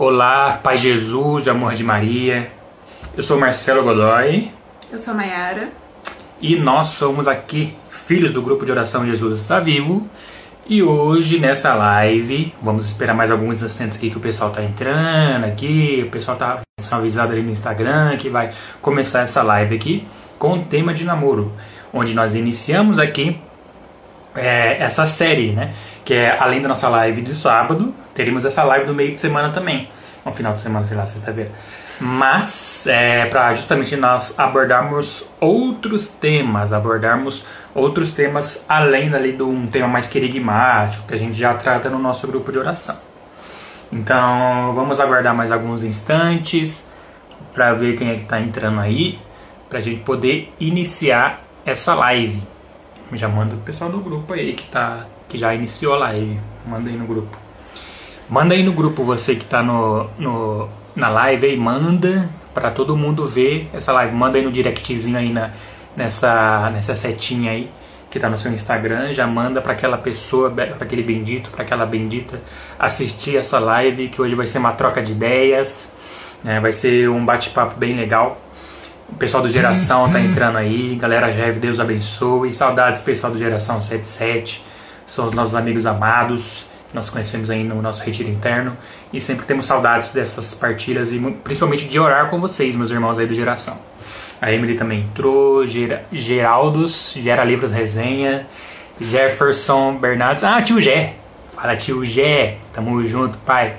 Olá, Pai Jesus, amor de Maria. Eu sou Marcelo Godoy. Eu sou Maiara. E nós somos aqui, filhos do grupo de oração Jesus está vivo. E hoje nessa live, vamos esperar mais alguns instantes aqui que o pessoal tá entrando aqui, o pessoal tá avisado ali no Instagram que vai começar essa live aqui com o tema de namoro, onde nós iniciamos aqui é, essa série, né? Que é além da nossa live do sábado, teremos essa live do meio de semana também, no final de semana, sei lá, sexta-feira. Mas é para justamente nós abordarmos outros temas, abordarmos outros temas além dali de um tema mais querigmático que a gente já trata no nosso grupo de oração. Então vamos aguardar mais alguns instantes para ver quem é que está entrando aí, para a gente poder iniciar essa live. Já manda o pessoal do grupo aí que tá que já iniciou a live, manda aí no grupo. Manda aí no grupo você que está no, no, na live aí, manda para todo mundo ver essa live. Manda aí no directzinho aí na, nessa, nessa setinha aí que está no seu Instagram, já manda para aquela pessoa, para aquele bendito, para aquela bendita assistir essa live que hoje vai ser uma troca de ideias, né? vai ser um bate-papo bem legal. O pessoal do Geração tá entrando aí, galera Jev, Deus abençoe, saudades pessoal do Geração 77, são os nossos amigos amados, nós conhecemos aí no nosso retiro interno e sempre temos saudades dessas partilhas e principalmente de orar com vocês, meus irmãos aí do Geração. A Emily também entrou, Ger Geraldos, Gera Livros Resenha, Jefferson Bernardes. Ah, tio Gé. Fala, tio Gé. Tamo junto, pai.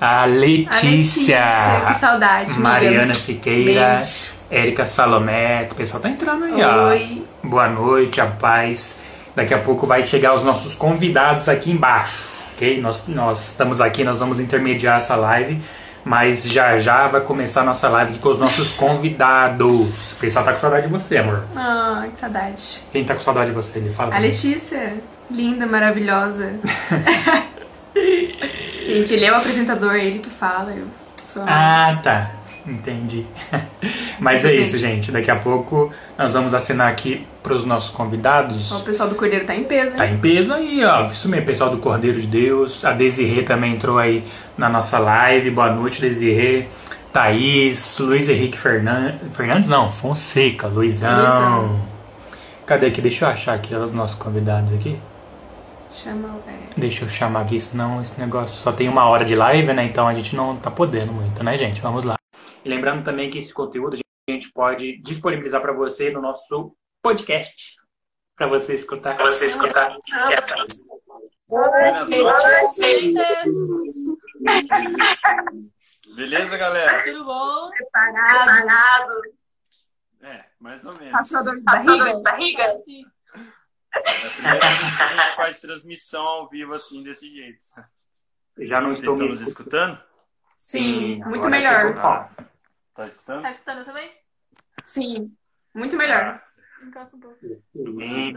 A Letícia. A Letícia que saudade. Mariana Siqueira. Érica Salomé. O pessoal tá entrando aí, Oi. ó. Boa noite, a paz. Daqui a pouco vai chegar os nossos convidados aqui embaixo, ok? Nós, nós estamos aqui, nós vamos intermediar essa live mas já já vai começar a nossa live com os nossos convidados. O pessoal tá com saudade de você, amor. Ah, que saudade. Quem tá com saudade de você? Ele fala. A Letícia. Linda, maravilhosa. Gente, ele é o apresentador, ele que fala. Eu sou ah, tá. Entendi. Mas é isso, gente. Daqui a pouco nós vamos assinar aqui para os nossos convidados. O pessoal do Cordeiro tá em peso, hein? Tá em peso aí, ó. Isso mesmo, pessoal do Cordeiro de Deus. A Desirê também entrou aí na nossa live. Boa noite, Desirê. Thaís, Luiz Henrique Fernandes. Fernandes não, Fonseca, Luizão. Luizão. Cadê aqui? Deixa eu achar aqui os nossos convidados aqui. Chama o Deixa eu chamar aqui, senão esse negócio só tem uma hora de live, né? Então a gente não tá podendo muito, né, gente? Vamos lá. E lembrando também que esse conteúdo a gente pode disponibilizar para você no nosso podcast, para você escutar. Para você escutar. Buenas noches. Beleza, galera? Tudo bom? Preparado. Preparado. É, mais ou menos. Passou dor de barriga? barriga? Sim. É a primeira vez que a gente faz transmissão ao vivo assim, desse jeito. Já não estou nos escutando? Sim, Sim muito melhor. Ah, tá escutando? Tá escutando também? Sim, muito melhor. Encosta um pouco. Hum,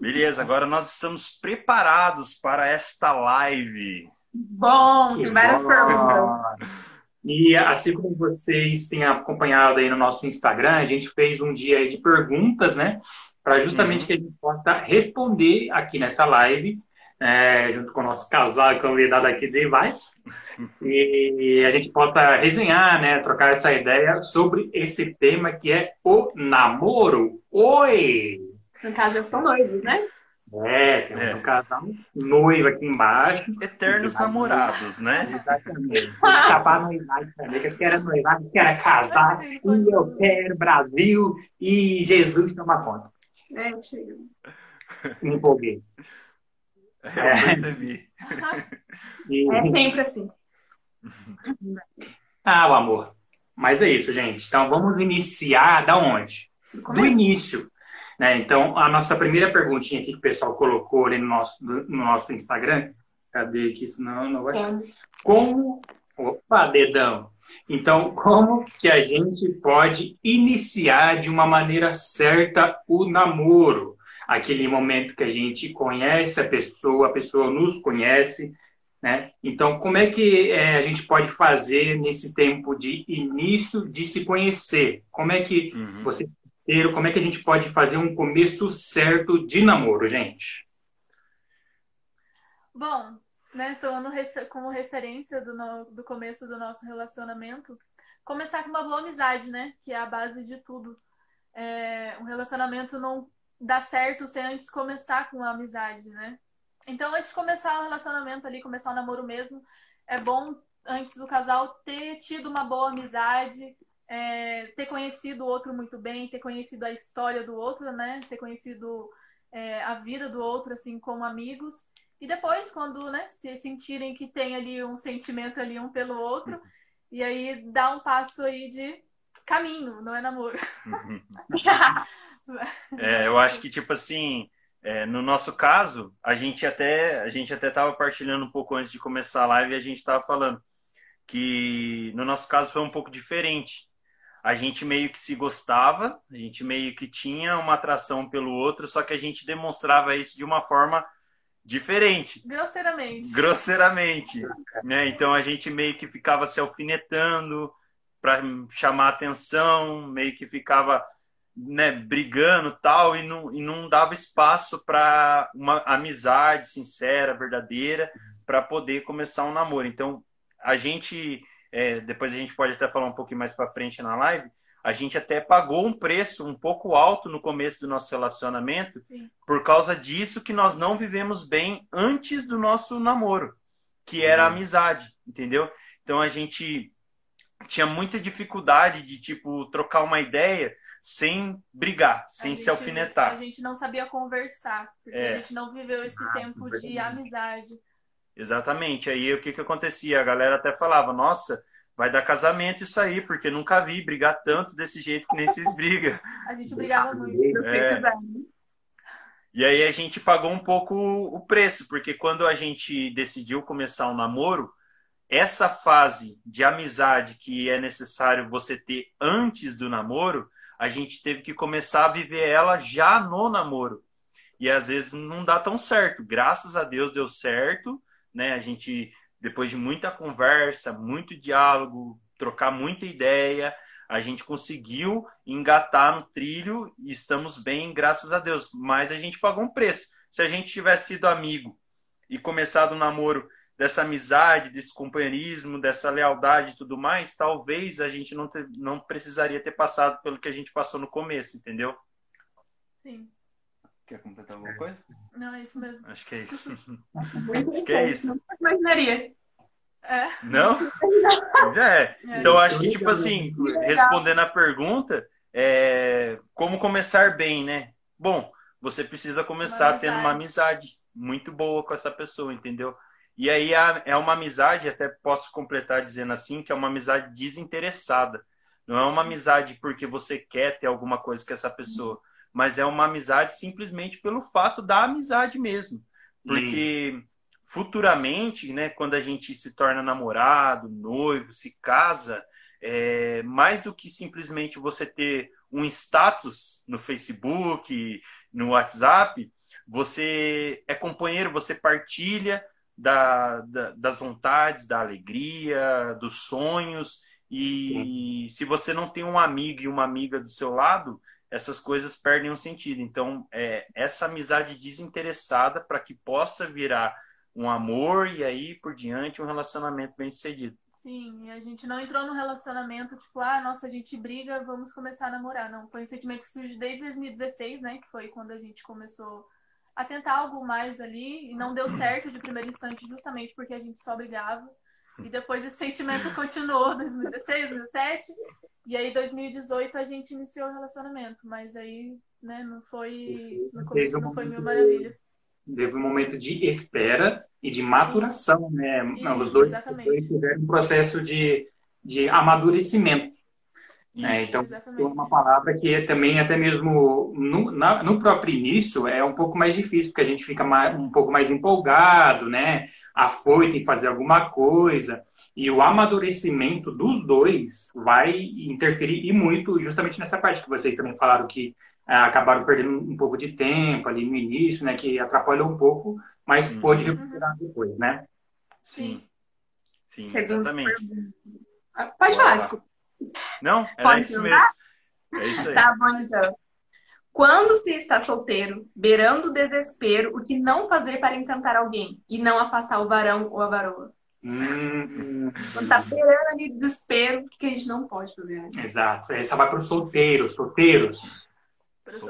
Beleza, agora nós estamos preparados para esta live. Bom, tem várias perguntas. E assim como vocês têm acompanhado aí no nosso Instagram, a gente fez um dia de perguntas, né? Para justamente uhum. que a gente possa responder aqui nessa live é, junto com o nosso casal convidado aqui de Vaz, e a gente possa resenhar, né, trocar essa ideia sobre esse tema que é o namoro. Oi! No caso, eu sou noivo, né? É, temos é. um casal noivo aqui embaixo. Eternos namorados, né? Exatamente. Acabar noivado também, que eu quero noivar, que quero casar, e eu quero Brasil, e Jesus toma conta. É, chega. Me empolguei. É, eu percebi. É sempre assim. Ah, o amor. Mas é isso, gente. Então vamos iniciar da onde? Do início. Né? Então, a nossa primeira perguntinha aqui que o pessoal colocou ali no nosso, no nosso Instagram. Cadê aqui? Senão não vai achar. Como. Opa, dedão. Então, como que a gente pode iniciar de uma maneira certa o namoro? Aquele momento que a gente conhece a pessoa, a pessoa nos conhece, né? Então, como é que é, a gente pode fazer nesse tempo de início de se conhecer? Como é que uhum. você como é que a gente pode fazer um começo certo de namoro, gente? Bom, né, tomando como referência do, no, do começo do nosso relacionamento, começar com uma boa amizade, né? Que é a base de tudo. É, um relacionamento não dá certo sem antes começar com a amizade, né? Então, antes de começar o relacionamento ali, começar o namoro mesmo, é bom, antes do casal, ter tido uma boa amizade, é, ter conhecido o outro muito bem, ter conhecido a história do outro, né? Ter conhecido é, a vida do outro, assim, como amigos. E depois, quando, né, se sentirem que tem ali um sentimento ali um pelo outro, e aí dá um passo aí de caminho, não é namoro. é, eu acho que, tipo assim, é, no nosso caso, a gente até a gente até estava partilhando um pouco antes de começar a live e a gente estava falando que no nosso caso foi um pouco diferente. A gente meio que se gostava, a gente meio que tinha uma atração pelo outro, só que a gente demonstrava isso de uma forma diferente. Grosseiramente. Grosseiramente. Né? Então a gente meio que ficava se alfinetando para chamar atenção, meio que ficava né, brigando tal e não, e não dava espaço para uma amizade sincera, verdadeira, para poder começar um namoro. Então, a gente, é, depois a gente pode até falar um pouquinho mais para frente na live, a gente até pagou um preço um pouco alto no começo do nosso relacionamento Sim. por causa disso que nós não vivemos bem antes do nosso namoro, que era a uhum. amizade, entendeu? Então a gente tinha muita dificuldade de tipo trocar uma ideia sem brigar, sem gente, se alfinetar. A gente não sabia conversar, porque é. a gente não viveu esse ah, tempo de amizade. Exatamente. Aí o que que acontecia? A galera até falava: "Nossa, vai dar casamento isso aí, porque nunca vi brigar tanto desse jeito que nem vocês brigam". a gente brigava muito. É. E aí a gente pagou um pouco o preço, porque quando a gente decidiu começar um namoro, essa fase de amizade que é necessário você ter antes do namoro, a gente teve que começar a viver ela já no namoro. E às vezes não dá tão certo. Graças a Deus deu certo, né? A gente depois de muita conversa, muito diálogo, trocar muita ideia, a gente conseguiu engatar no trilho e estamos bem, graças a Deus. Mas a gente pagou um preço. Se a gente tivesse sido amigo e começado o um namoro dessa amizade, desse companheirismo, dessa lealdade e tudo mais, talvez a gente não, ter, não precisaria ter passado pelo que a gente passou no começo, entendeu? Sim. Quer completar alguma coisa? Não, é isso mesmo. Acho que é isso. acho que é isso. Não imaginaria. É. Não? Já é. é. Então, acho que, tipo assim, respondendo a pergunta, é... como começar bem, né? Bom, você precisa começar uma tendo uma amizade muito boa com essa pessoa, entendeu? E aí é uma amizade, até posso completar dizendo assim, que é uma amizade desinteressada. Não é uma amizade porque você quer ter alguma coisa com essa pessoa, mas é uma amizade simplesmente pelo fato da amizade mesmo. Porque hum. futuramente, né, quando a gente se torna namorado, noivo, se casa, é, mais do que simplesmente você ter um status no Facebook, no WhatsApp, você é companheiro, você partilha da, da, das vontades, da alegria, dos sonhos. E Sim. se você não tem um amigo e uma amiga do seu lado, essas coisas perdem um sentido. Então, é, essa amizade desinteressada para que possa virar um amor e aí por diante um relacionamento bem sucedido. Sim, a gente não entrou no relacionamento tipo, ah, nossa, a gente briga, vamos começar a namorar. Não, foi um sentimento que surgiu desde 2016, né? Que foi quando a gente começou a tentar algo mais ali e não deu certo de primeiro instante justamente porque a gente só brigava. E depois esse sentimento continuou 2016, 2017 e aí 2018 a gente iniciou o relacionamento, mas aí, né, não foi no começo não foi mil maravilhas. Teve um momento de espera e de maturação, né? Isso, Os dois, tiveram um processo de, de amadurecimento. É, então, é uma palavra que também, até mesmo no, na, no próprio início, é um pouco mais difícil, porque a gente fica mais, um pouco mais empolgado, né? Afoito em fazer alguma coisa. E o amadurecimento dos dois vai interferir e muito justamente nessa parte que vocês também falaram que é, acabaram perdendo um pouco de tempo ali no início, né? Que atrapalhou um pouco, mas uhum. pôde recuperar depois, né? Sim. Sim, exatamente. Pode falar, desculpa. Não, era Pode isso mesmo. É isso aí. Tá bom, então. Quando se está solteiro, beirando o desespero, o que não fazer para encantar alguém e não afastar o varão ou a varoa? Hum, Quando está beirando ali desespero, o que a gente não pode fazer? Né? exato. Essa vai para os solteiros, solteiros.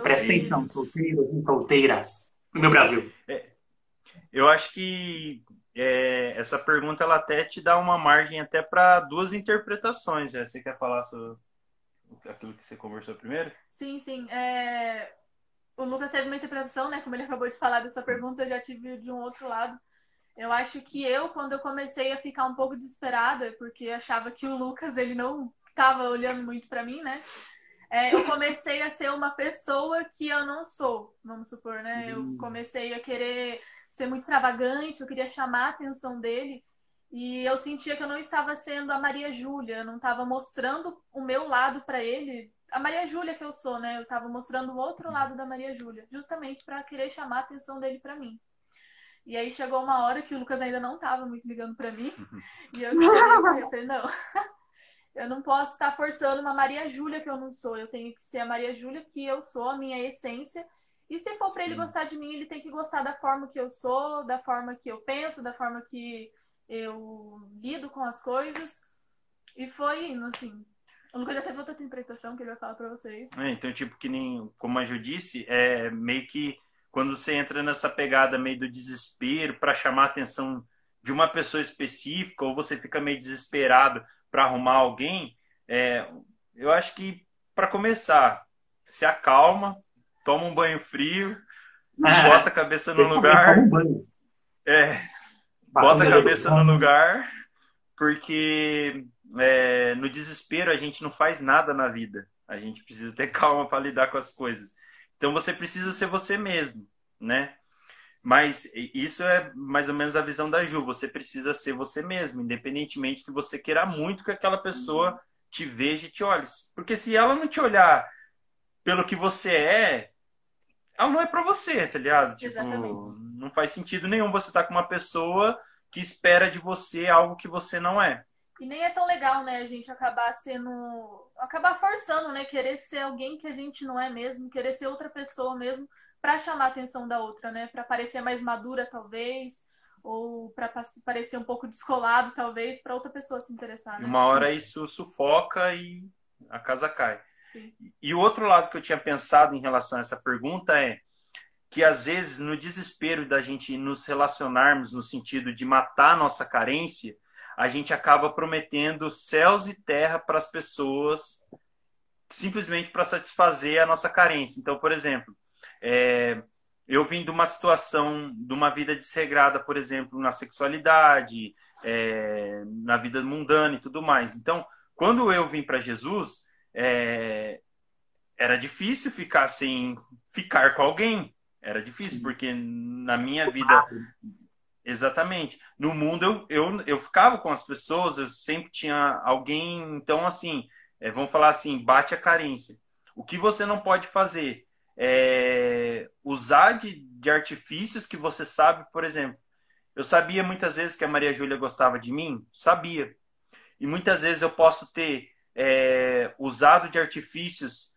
Presta atenção, solteiros e solteiras. No meu Brasil. Eu acho que é, essa pergunta ela até te dá uma margem até para duas interpretações. né? Você quer falar sobre aquilo que você conversou primeiro? Sim, sim. É, O Lucas teve uma interpretação, né? Como ele acabou de falar dessa pergunta, eu já tive de um outro lado. Eu acho que eu, quando eu comecei a ficar um pouco desesperada, porque achava que o Lucas ele não estava olhando muito para mim, né? É, eu comecei a ser uma pessoa que eu não sou, vamos supor, né? Eu comecei a querer ser muito extravagante, eu queria chamar a atenção dele. E eu sentia que eu não estava sendo a Maria Júlia, eu não estava mostrando o meu lado para ele, a Maria Júlia que eu sou, né? Eu estava mostrando o outro lado da Maria Júlia, justamente para querer chamar a atenção dele para mim. E aí chegou uma hora que o Lucas ainda não estava muito ligando para mim, e eu falei, não. Eu não posso estar forçando uma Maria Júlia que eu não sou. Eu tenho que ser a Maria Júlia que eu sou, a minha essência. E se for para ele gostar de mim, ele tem que gostar da forma que eu sou, da forma que eu penso, da forma que eu lido com as coisas. E foi indo, assim. O Lucas já teve outra interpretação que ele vai falar pra vocês. É, então, tipo, que nem, como a Ju disse, é meio que quando você entra nessa pegada meio do desespero para chamar a atenção de uma pessoa específica, ou você fica meio desesperado para arrumar alguém, é, eu acho que, para começar, se acalma, toma um banho frio, bota a cabeça no lugar. Um. É, bota a cabeça no lugar, porque é, no desespero a gente não faz nada na vida. A gente precisa ter calma para lidar com as coisas. Então você precisa ser você mesmo, né? Mas isso é mais ou menos a visão da Ju. Você precisa ser você mesmo, independentemente que você queira muito que aquela pessoa te veja e te olhe. Porque se ela não te olhar pelo que você é, ela não é pra você, tá ligado? Tipo, Exatamente. não faz sentido nenhum você estar com uma pessoa que espera de você algo que você não é. E nem é tão legal, né, a gente acabar sendo. acabar forçando, né? Querer ser alguém que a gente não é mesmo, querer ser outra pessoa mesmo, pra chamar a atenção da outra, né? Pra parecer mais madura, talvez, ou pra pa- parecer um pouco descolado, talvez, pra outra pessoa se interessar, né? uma hora isso sufoca e a casa cai. E o outro lado que eu tinha pensado em relação a essa pergunta é que às vezes no desespero da gente nos relacionarmos no sentido de matar a nossa carência, a gente acaba prometendo céus e terra para as pessoas simplesmente para satisfazer a nossa carência. Então, por exemplo, é, eu vim de uma situação, de uma vida desregrada, por exemplo, na sexualidade, é, na vida mundana e tudo mais. Então, quando eu vim para Jesus, é, era difícil ficar sem ficar com alguém. Era difícil, porque na minha vida. Exatamente. No mundo eu, eu, eu ficava com as pessoas, eu sempre tinha alguém. Então, assim, é, vamos falar assim: bate a carência. O que você não pode fazer é usar de, de artifícios que você sabe, por exemplo. Eu sabia muitas vezes que a Maria Júlia gostava de mim, sabia. E muitas vezes eu posso ter é, usado de artifícios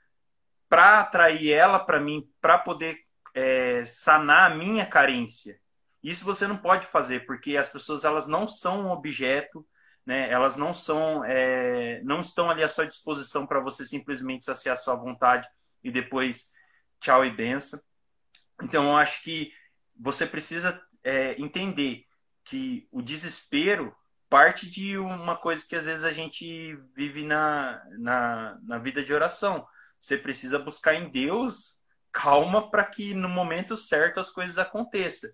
para atrair ela para mim, para poder é, sanar a minha carência. Isso você não pode fazer, porque as pessoas elas não são um objeto, né? elas não são, é, não estão ali à sua disposição para você simplesmente saciar sua vontade e depois tchau e benção. Então eu acho que você precisa é, entender que o desespero parte de uma coisa que às vezes a gente vive na, na, na vida de oração. Você precisa buscar em Deus calma para que no momento certo as coisas aconteçam.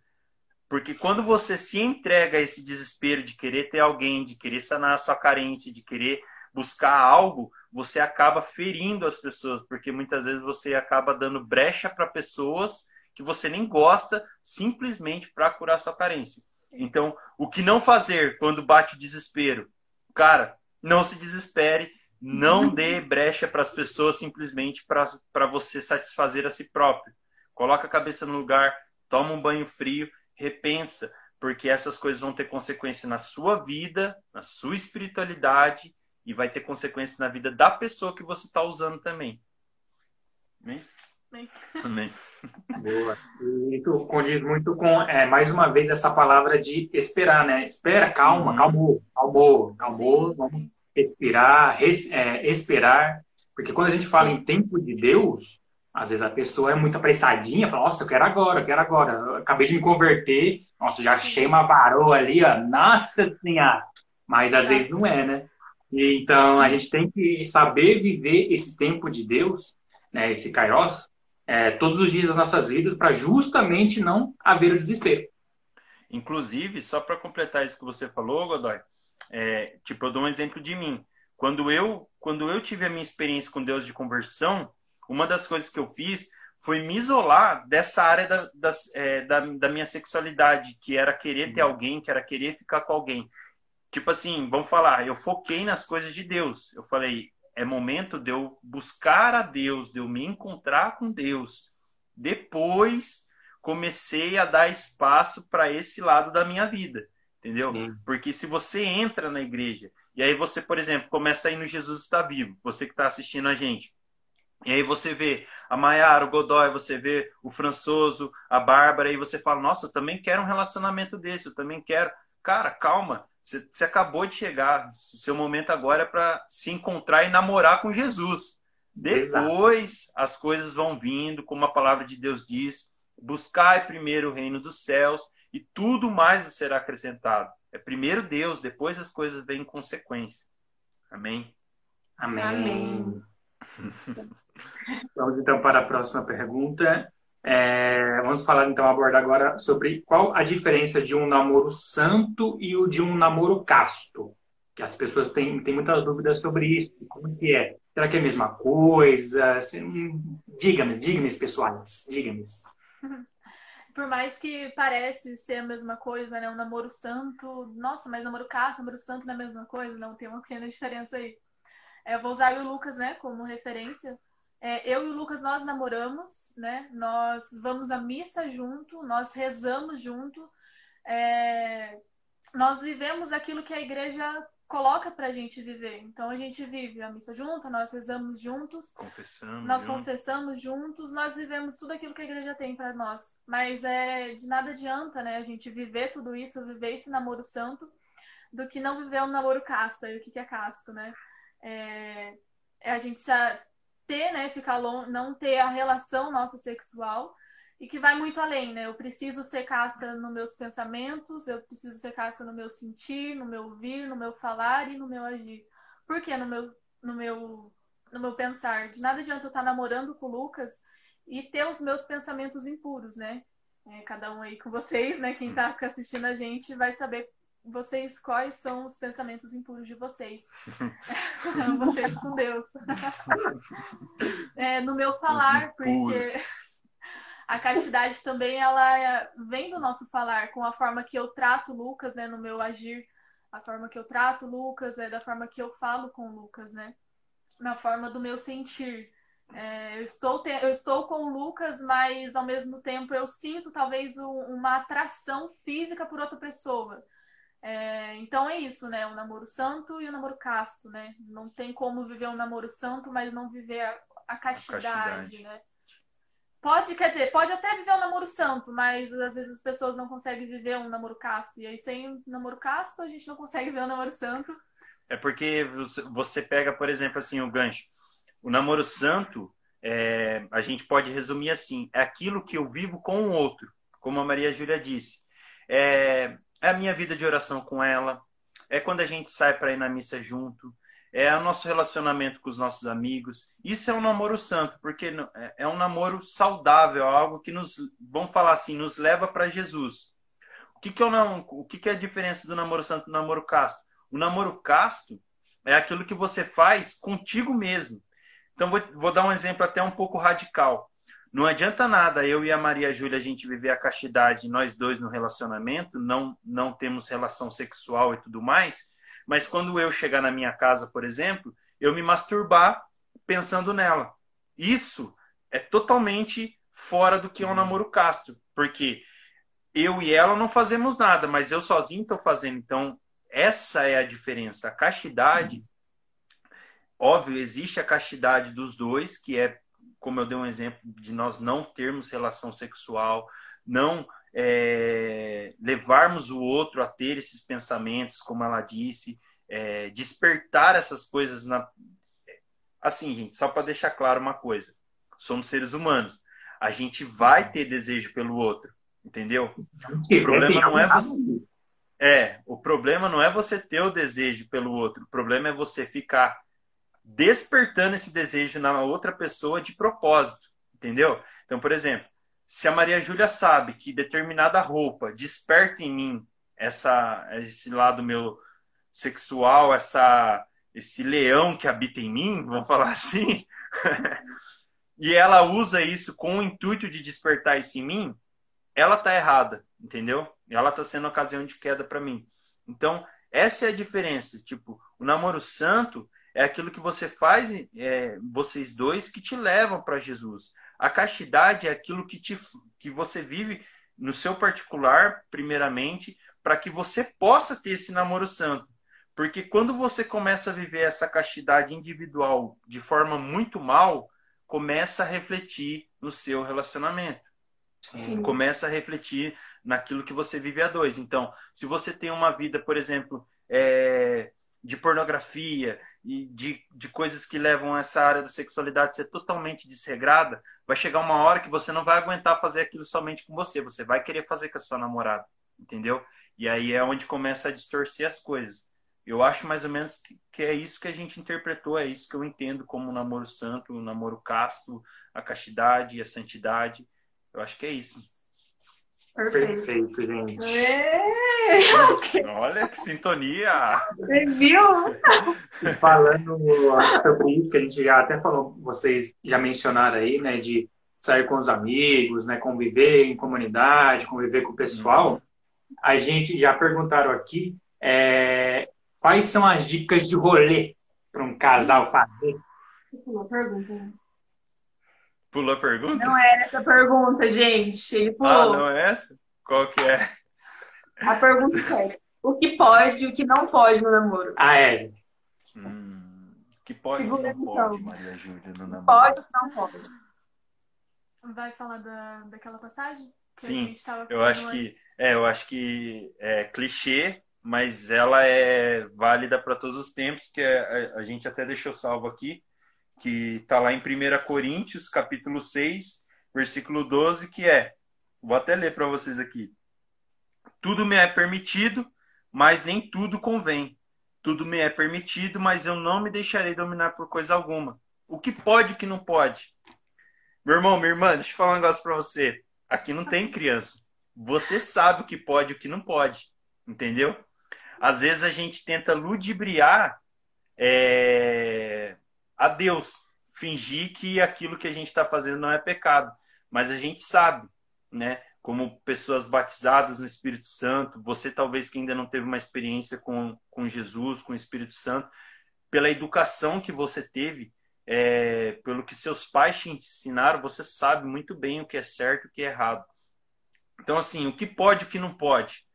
Porque quando você se entrega a esse desespero de querer ter alguém, de querer sanar a sua carência, de querer buscar algo, você acaba ferindo as pessoas, porque muitas vezes você acaba dando brecha para pessoas que você nem gosta, simplesmente para curar sua carência. Então, o que não fazer quando bate o desespero? Cara, não se desespere, não dê brecha para as pessoas simplesmente para você satisfazer a si próprio. Coloca a cabeça no lugar, toma um banho frio, repensa, porque essas coisas vão ter consequência na sua vida, na sua espiritualidade e vai ter consequência na vida da pessoa que você está usando também. Né? Amém. Boa. E tu condiz muito com, é, mais uma vez, essa palavra de esperar, né? Espera, calma, uhum. calmou, calmou, calmou, sim, vamos sim. respirar, res, é, esperar. Porque quando a gente fala sim. em tempo de Deus, às vezes a pessoa é muito apressadinha, fala, nossa, eu quero agora, eu quero agora. Eu acabei de me converter, nossa, já achei uma varoa ali, ó, nossa senhora. Mas às vezes não é, né? E, então a gente tem que saber viver esse tempo de Deus, né, esse kairos, é, todos os dias das nossas vidas para justamente não haver o desespero. Inclusive, só para completar isso que você falou, Godoy, é, tipo, eu dou um exemplo de mim. Quando eu, quando eu tive a minha experiência com Deus de conversão, uma das coisas que eu fiz foi me isolar dessa área da, da, é, da, da, minha sexualidade, que era querer ter uhum. alguém, que era querer ficar com alguém. Tipo assim, vamos falar, eu foquei nas coisas de Deus. Eu falei, é momento de eu buscar a Deus, de eu me encontrar com Deus. Depois comecei a dar espaço para esse lado da minha vida, entendeu? Sim. Porque se você entra na igreja e aí você, por exemplo, começa a ir no Jesus está vivo, você que está assistindo a gente, e aí você vê a Maiara, o Godoy, você vê o Françoso, a Bárbara, e você fala, nossa, eu também quero um relacionamento desse, eu também quero. Cara, calma, você, você acabou de chegar. O seu momento agora é para se encontrar e namorar com Jesus. Depois Exato. as coisas vão vindo, como a palavra de Deus diz: buscai primeiro o reino dos céus e tudo mais será acrescentado. É primeiro Deus, depois as coisas vêm em consequência. Amém? Amém. Amém. Vamos então para a próxima pergunta. É, vamos falar então, abordar agora sobre qual a diferença de um namoro santo e o de um namoro casto. Que as pessoas têm, têm muitas dúvidas sobre isso. Como que é? Será que é a mesma coisa? Diga-me, diga-me, pessoais, diga-me. Por mais que parece ser a mesma coisa, né? Um namoro santo, nossa, mas namoro casto, namoro santo não é a mesma coisa? Não, tem uma pequena diferença aí. É, eu vou usar o Lucas, né, como referência. É, eu e o Lucas, nós namoramos, né? Nós vamos à missa junto, nós rezamos junto, é, nós vivemos aquilo que a igreja coloca pra gente viver. Então a gente vive a missa junto, nós rezamos juntos, confessamos, nós junto. confessamos juntos, nós vivemos tudo aquilo que a igreja tem para nós. Mas é de nada adianta, né, a gente viver tudo isso, viver esse namoro santo, do que não viver um namoro casto. E o que é casto, né? É, é a gente ter, né, ficar longe, não ter a relação nossa sexual e que vai muito além, né? Eu preciso ser casta nos meus pensamentos, eu preciso ser casta no meu sentir, no meu ouvir, no meu falar e no meu agir. Por que no meu no meu no meu pensar? De nada adianta eu estar namorando com o Lucas e ter os meus pensamentos impuros, né? É, cada um aí com vocês, né? Quem tá assistindo a gente vai saber vocês quais são os pensamentos impuros de vocês. vocês com Deus. é, no meu falar, porque a castidade também ela vem do nosso falar, com a forma que eu trato Lucas, né, no meu agir, a forma que eu trato Lucas, é da forma que eu falo com Lucas, né? Na forma do meu sentir. É, eu, estou te... eu estou com o Lucas, mas ao mesmo tempo eu sinto talvez um, uma atração física por outra pessoa. É, então é isso, né? O namoro santo e o namoro casto, né? Não tem como viver um namoro santo, mas não viver a, a, castidade, a castidade, né? Pode, quer dizer, pode até viver um namoro santo, mas às vezes as pessoas não conseguem viver um namoro casto. E aí, sem um namoro casto, a gente não consegue ver um namoro santo. É porque você pega, por exemplo, assim, o gancho. O namoro santo, é, a gente pode resumir assim: é aquilo que eu vivo com o outro, como a Maria Júlia disse. É, é a minha vida de oração com ela, é quando a gente sai para ir na missa junto, é o nosso relacionamento com os nossos amigos. Isso é um namoro santo, porque é, é um namoro saudável, é algo que nos, vamos falar assim, nos leva para Jesus. O que, que, é o, o que, que é a diferença do namoro santo do namoro casto? O namoro casto é aquilo que você faz contigo mesmo. Então, vou, vou dar um exemplo até um pouco radical. Não adianta nada eu e a Maria Júlia a gente viver a castidade, nós dois no relacionamento, não não temos relação sexual e tudo mais, mas quando eu chegar na minha casa, por exemplo, eu me masturbar pensando nela. Isso é totalmente fora do que é um namoro casto, porque eu e ela não fazemos nada, mas eu sozinho estou fazendo. Então, essa é a diferença. A castidade, óbvio, existe a castidade dos dois, que é como eu dei um exemplo de nós não termos relação sexual, não é, levarmos o outro a ter esses pensamentos, como ela disse, é, despertar essas coisas na. Assim, gente, só para deixar claro uma coisa: somos seres humanos. A gente vai ter desejo pelo outro, entendeu? O problema não é você. É, o problema não é você ter o desejo pelo outro. O problema é você ficar despertando esse desejo na outra pessoa de propósito, entendeu? Então, por exemplo, se a Maria Júlia sabe que determinada roupa desperta em mim essa esse lado meu sexual, essa esse leão que habita em mim, vamos falar assim, e ela usa isso com o intuito de despertar isso em mim, ela tá errada, entendeu? Ela tá sendo ocasião de queda para mim. Então, essa é a diferença. Tipo, o namoro santo é aquilo que você faz, é, vocês dois, que te levam para Jesus. A castidade é aquilo que, te, que você vive no seu particular, primeiramente, para que você possa ter esse namoro santo. Porque quando você começa a viver essa castidade individual de forma muito mal, começa a refletir no seu relacionamento. Sim. Começa a refletir naquilo que você vive a dois. Então, se você tem uma vida, por exemplo, é, de pornografia e de, de coisas que levam essa área da sexualidade a ser totalmente desregrada, vai chegar uma hora que você não vai aguentar fazer aquilo somente com você, você vai querer fazer com a sua namorada, entendeu? E aí é onde começa a distorcer as coisas. Eu acho mais ou menos que, que é isso que a gente interpretou, é isso que eu entendo como o namoro santo, o namoro casto, a castidade, a santidade. Eu acho que é isso. Perfeito, Perfeito gente. Olha que sintonia! Você viu? Falando sobre isso, que a gente já até falou, vocês já mencionaram aí, né, de sair com os amigos, né, conviver em comunidade, conviver com o pessoal. Uhum. A gente já perguntaram aqui é, quais são as dicas de rolê para um casal fazer. Uma pergunta. Pulou a pergunta? Não era essa pergunta, gente. Ele pulou. Ah, não é essa? Qual que é? A pergunta é: o que pode e o que não pode no namoro? Ah, é. Hum, o que pode e não então. pode, Maria Júlia, no namoro? Pode ou não pode? Vai falar da, daquela passagem? Sim, eu acho que é, eu acho que é clichê, mas ela é válida para todos os tempos, que é, a, a gente até deixou salvo aqui, que está lá em 1 Coríntios, capítulo 6, versículo 12, que é, vou até ler para vocês aqui. Tudo me é permitido, mas nem tudo convém. Tudo me é permitido, mas eu não me deixarei dominar por coisa alguma. O que pode e o que não pode? Meu irmão, minha irmã, deixa eu falar um negócio para você. Aqui não tem criança. Você sabe o que pode e o que não pode. Entendeu? Às vezes a gente tenta ludibriar é, a Deus, fingir que aquilo que a gente está fazendo não é pecado. Mas a gente sabe, né? Como pessoas batizadas no Espírito Santo, você talvez que ainda não teve uma experiência com, com Jesus, com o Espírito Santo, pela educação que você teve, é, pelo que seus pais te ensinaram, você sabe muito bem o que é certo e o que é errado. Então, assim, o que pode e o que não pode?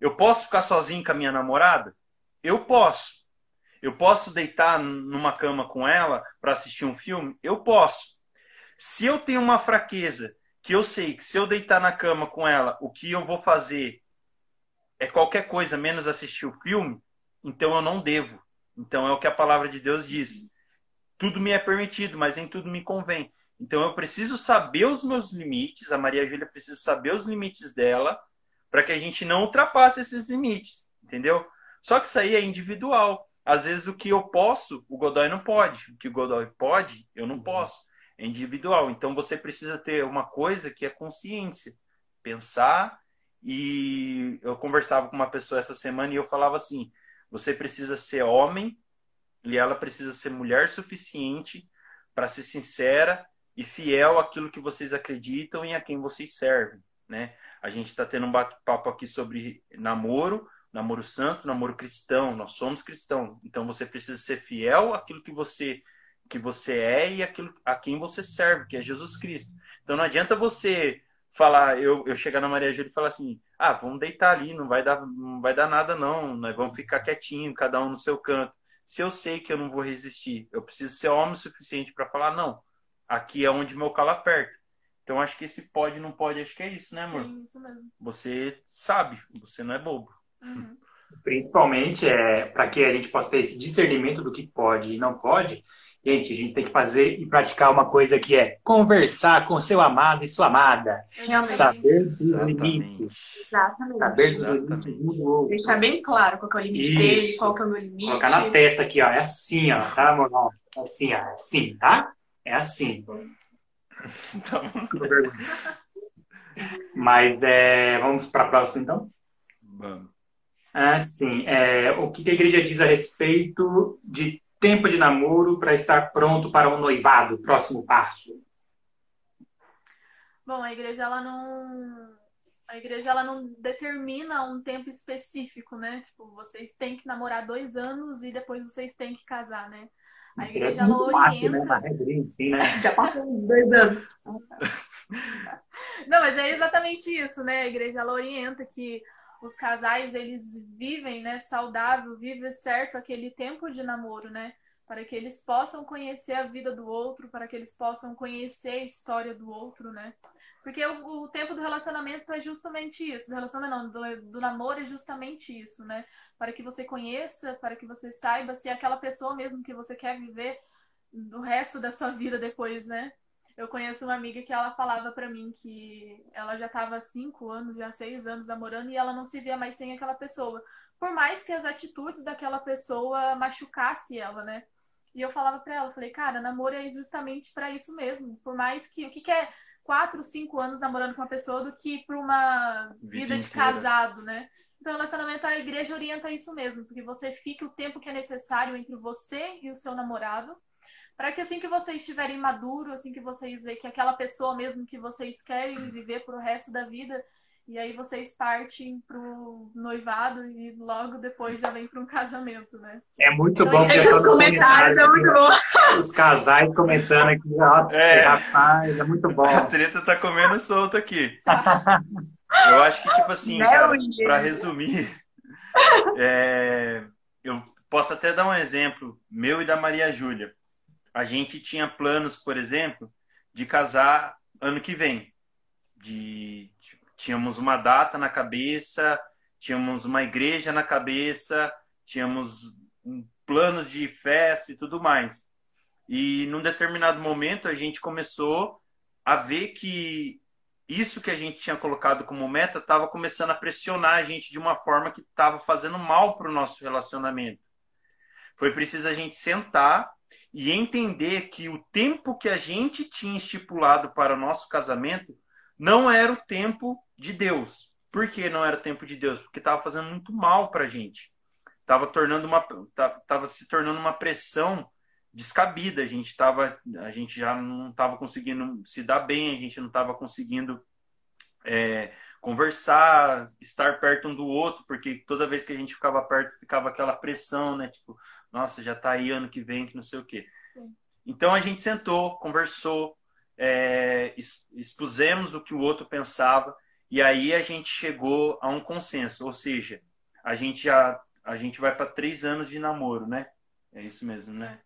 Eu posso ficar sozinho com a minha namorada? Eu posso. Eu posso deitar numa cama com ela para assistir um filme? Eu posso. Se eu tenho uma fraqueza que eu sei que se eu deitar na cama com ela, o que eu vou fazer é qualquer coisa menos assistir o filme, então eu não devo. Então é o que a palavra de Deus diz. Tudo me é permitido, mas nem tudo me convém. Então eu preciso saber os meus limites, a Maria Júlia precisa saber os limites dela, para que a gente não ultrapasse esses limites, entendeu? Só que isso aí é individual. Às vezes o que eu posso, o Godoy não pode. O que o Godoy pode, eu não uhum. posso. É individual. Então você precisa ter uma coisa que é consciência. Pensar e eu conversava com uma pessoa essa semana e eu falava assim: você precisa ser homem e ela precisa ser mulher suficiente para ser sincera e fiel àquilo que vocês acreditam e a quem vocês servem, né? A gente está tendo um bate-papo aqui sobre namoro, namoro santo, namoro cristão, nós somos cristãos. Então você precisa ser fiel àquilo que você que você é e aquilo a quem você serve, que é Jesus Cristo. Então não adianta você falar, eu, eu chegar na Maria Júlia e falar assim: "Ah, vamos deitar ali, não vai dar não vai dar nada não, nós vamos ficar quietinho, cada um no seu canto". Se eu sei que eu não vou resistir, eu preciso ser homem o suficiente para falar não. aqui é onde meu calo aperta. Então acho que esse pode não pode, acho que é isso, né, amor? Sim, isso mesmo. Você sabe, você não é bobo. Uhum. Principalmente é para que a gente possa ter esse discernimento do que pode e não pode. Gente, a gente tem que fazer e praticar uma coisa que é conversar com seu amado e sua amada. Realmente. Saber dos limites. Exatamente. Saber dos limites do outro. Deixar bem claro qual que é o limite Isso. dele, qual que é o meu limite. Colocar na testa aqui, ó. É assim, ó. Tá, amor? É assim, ó. É assim, tá? É assim. Então, Mas é, vamos para a próxima, então? vamos. Ah, sim. É, o que a igreja diz a respeito de tempo de namoro para estar pronto para um noivado? Próximo passo. Bom, a igreja ela não a igreja ela não determina um tempo específico, né? Tipo, vocês têm que namorar dois anos e depois vocês têm que casar, né? A igreja ela Muito fácil, né? orienta. Né? Já passou uns dois anos. Não, mas é exatamente isso, né? A igreja ela orienta que os casais eles vivem, né, saudável, vivem certo aquele tempo de namoro, né? Para que eles possam conhecer a vida do outro, para que eles possam conhecer a história do outro, né? Porque o, o tempo do relacionamento é justamente isso. Do relacionamento não, do, do namoro é justamente isso, né? Para que você conheça, para que você saiba se é aquela pessoa mesmo que você quer viver do resto da sua vida depois, né? Eu conheço uma amiga que ela falava pra mim que ela já estava há cinco anos, já seis anos namorando e ela não se via mais sem aquela pessoa. Por mais que as atitudes daquela pessoa machucasse ela, né? E eu falava pra ela, falei, cara, namoro é justamente pra isso mesmo. Por mais que o que, que é quatro, cinco anos namorando com uma pessoa do que pra uma Vida vida, de casado, né? Então, relacionamento, a igreja orienta isso mesmo, porque você fica o tempo que é necessário entre você e o seu namorado, para que assim que vocês estiverem maduros, assim que vocês veem que é aquela pessoa mesmo que vocês querem viver pro resto da vida, e aí vocês partem pro noivado e logo depois já vem para um casamento, né? É muito Então, bom e só Os comentários são muito bons. os casais comentando aqui. Nossa, É. rapaz, é muito bom. A treta tá comendo solto aqui. Eu acho que, tipo assim, Né, pra resumir, é, eu posso até dar um exemplo meu e da Maria Júlia. A gente tinha planos, por exemplo, de casar ano que vem. De, tínhamos uma data na cabeça, tínhamos uma igreja na cabeça, tínhamos planos de festa e tudo mais. E num determinado momento a gente começou a ver que isso que a gente tinha colocado como meta estava começando a pressionar a gente de uma forma que estava fazendo mal para o nosso relacionamento. Foi preciso a gente sentar e entender que o tempo que a gente tinha estipulado para o nosso casamento não era o tempo de Deus. Por que não era o tempo de Deus? Porque estava fazendo muito mal para a gente. Estava tornando uma, tava se tornando uma pressão descabida. A gente estava, a gente já não estava conseguindo se dar bem, a gente não estava conseguindo é, conversar, estar perto um do outro, porque toda vez que a gente ficava perto ficava aquela pressão, né? Tipo, nossa, já está aí ano que vem, que não sei o quê. Sim. Então a gente sentou, conversou, é, expusemos o que o outro pensava e aí a gente chegou a um consenso, ou seja, a gente já a gente vai para três anos de namoro, né? É isso mesmo, né?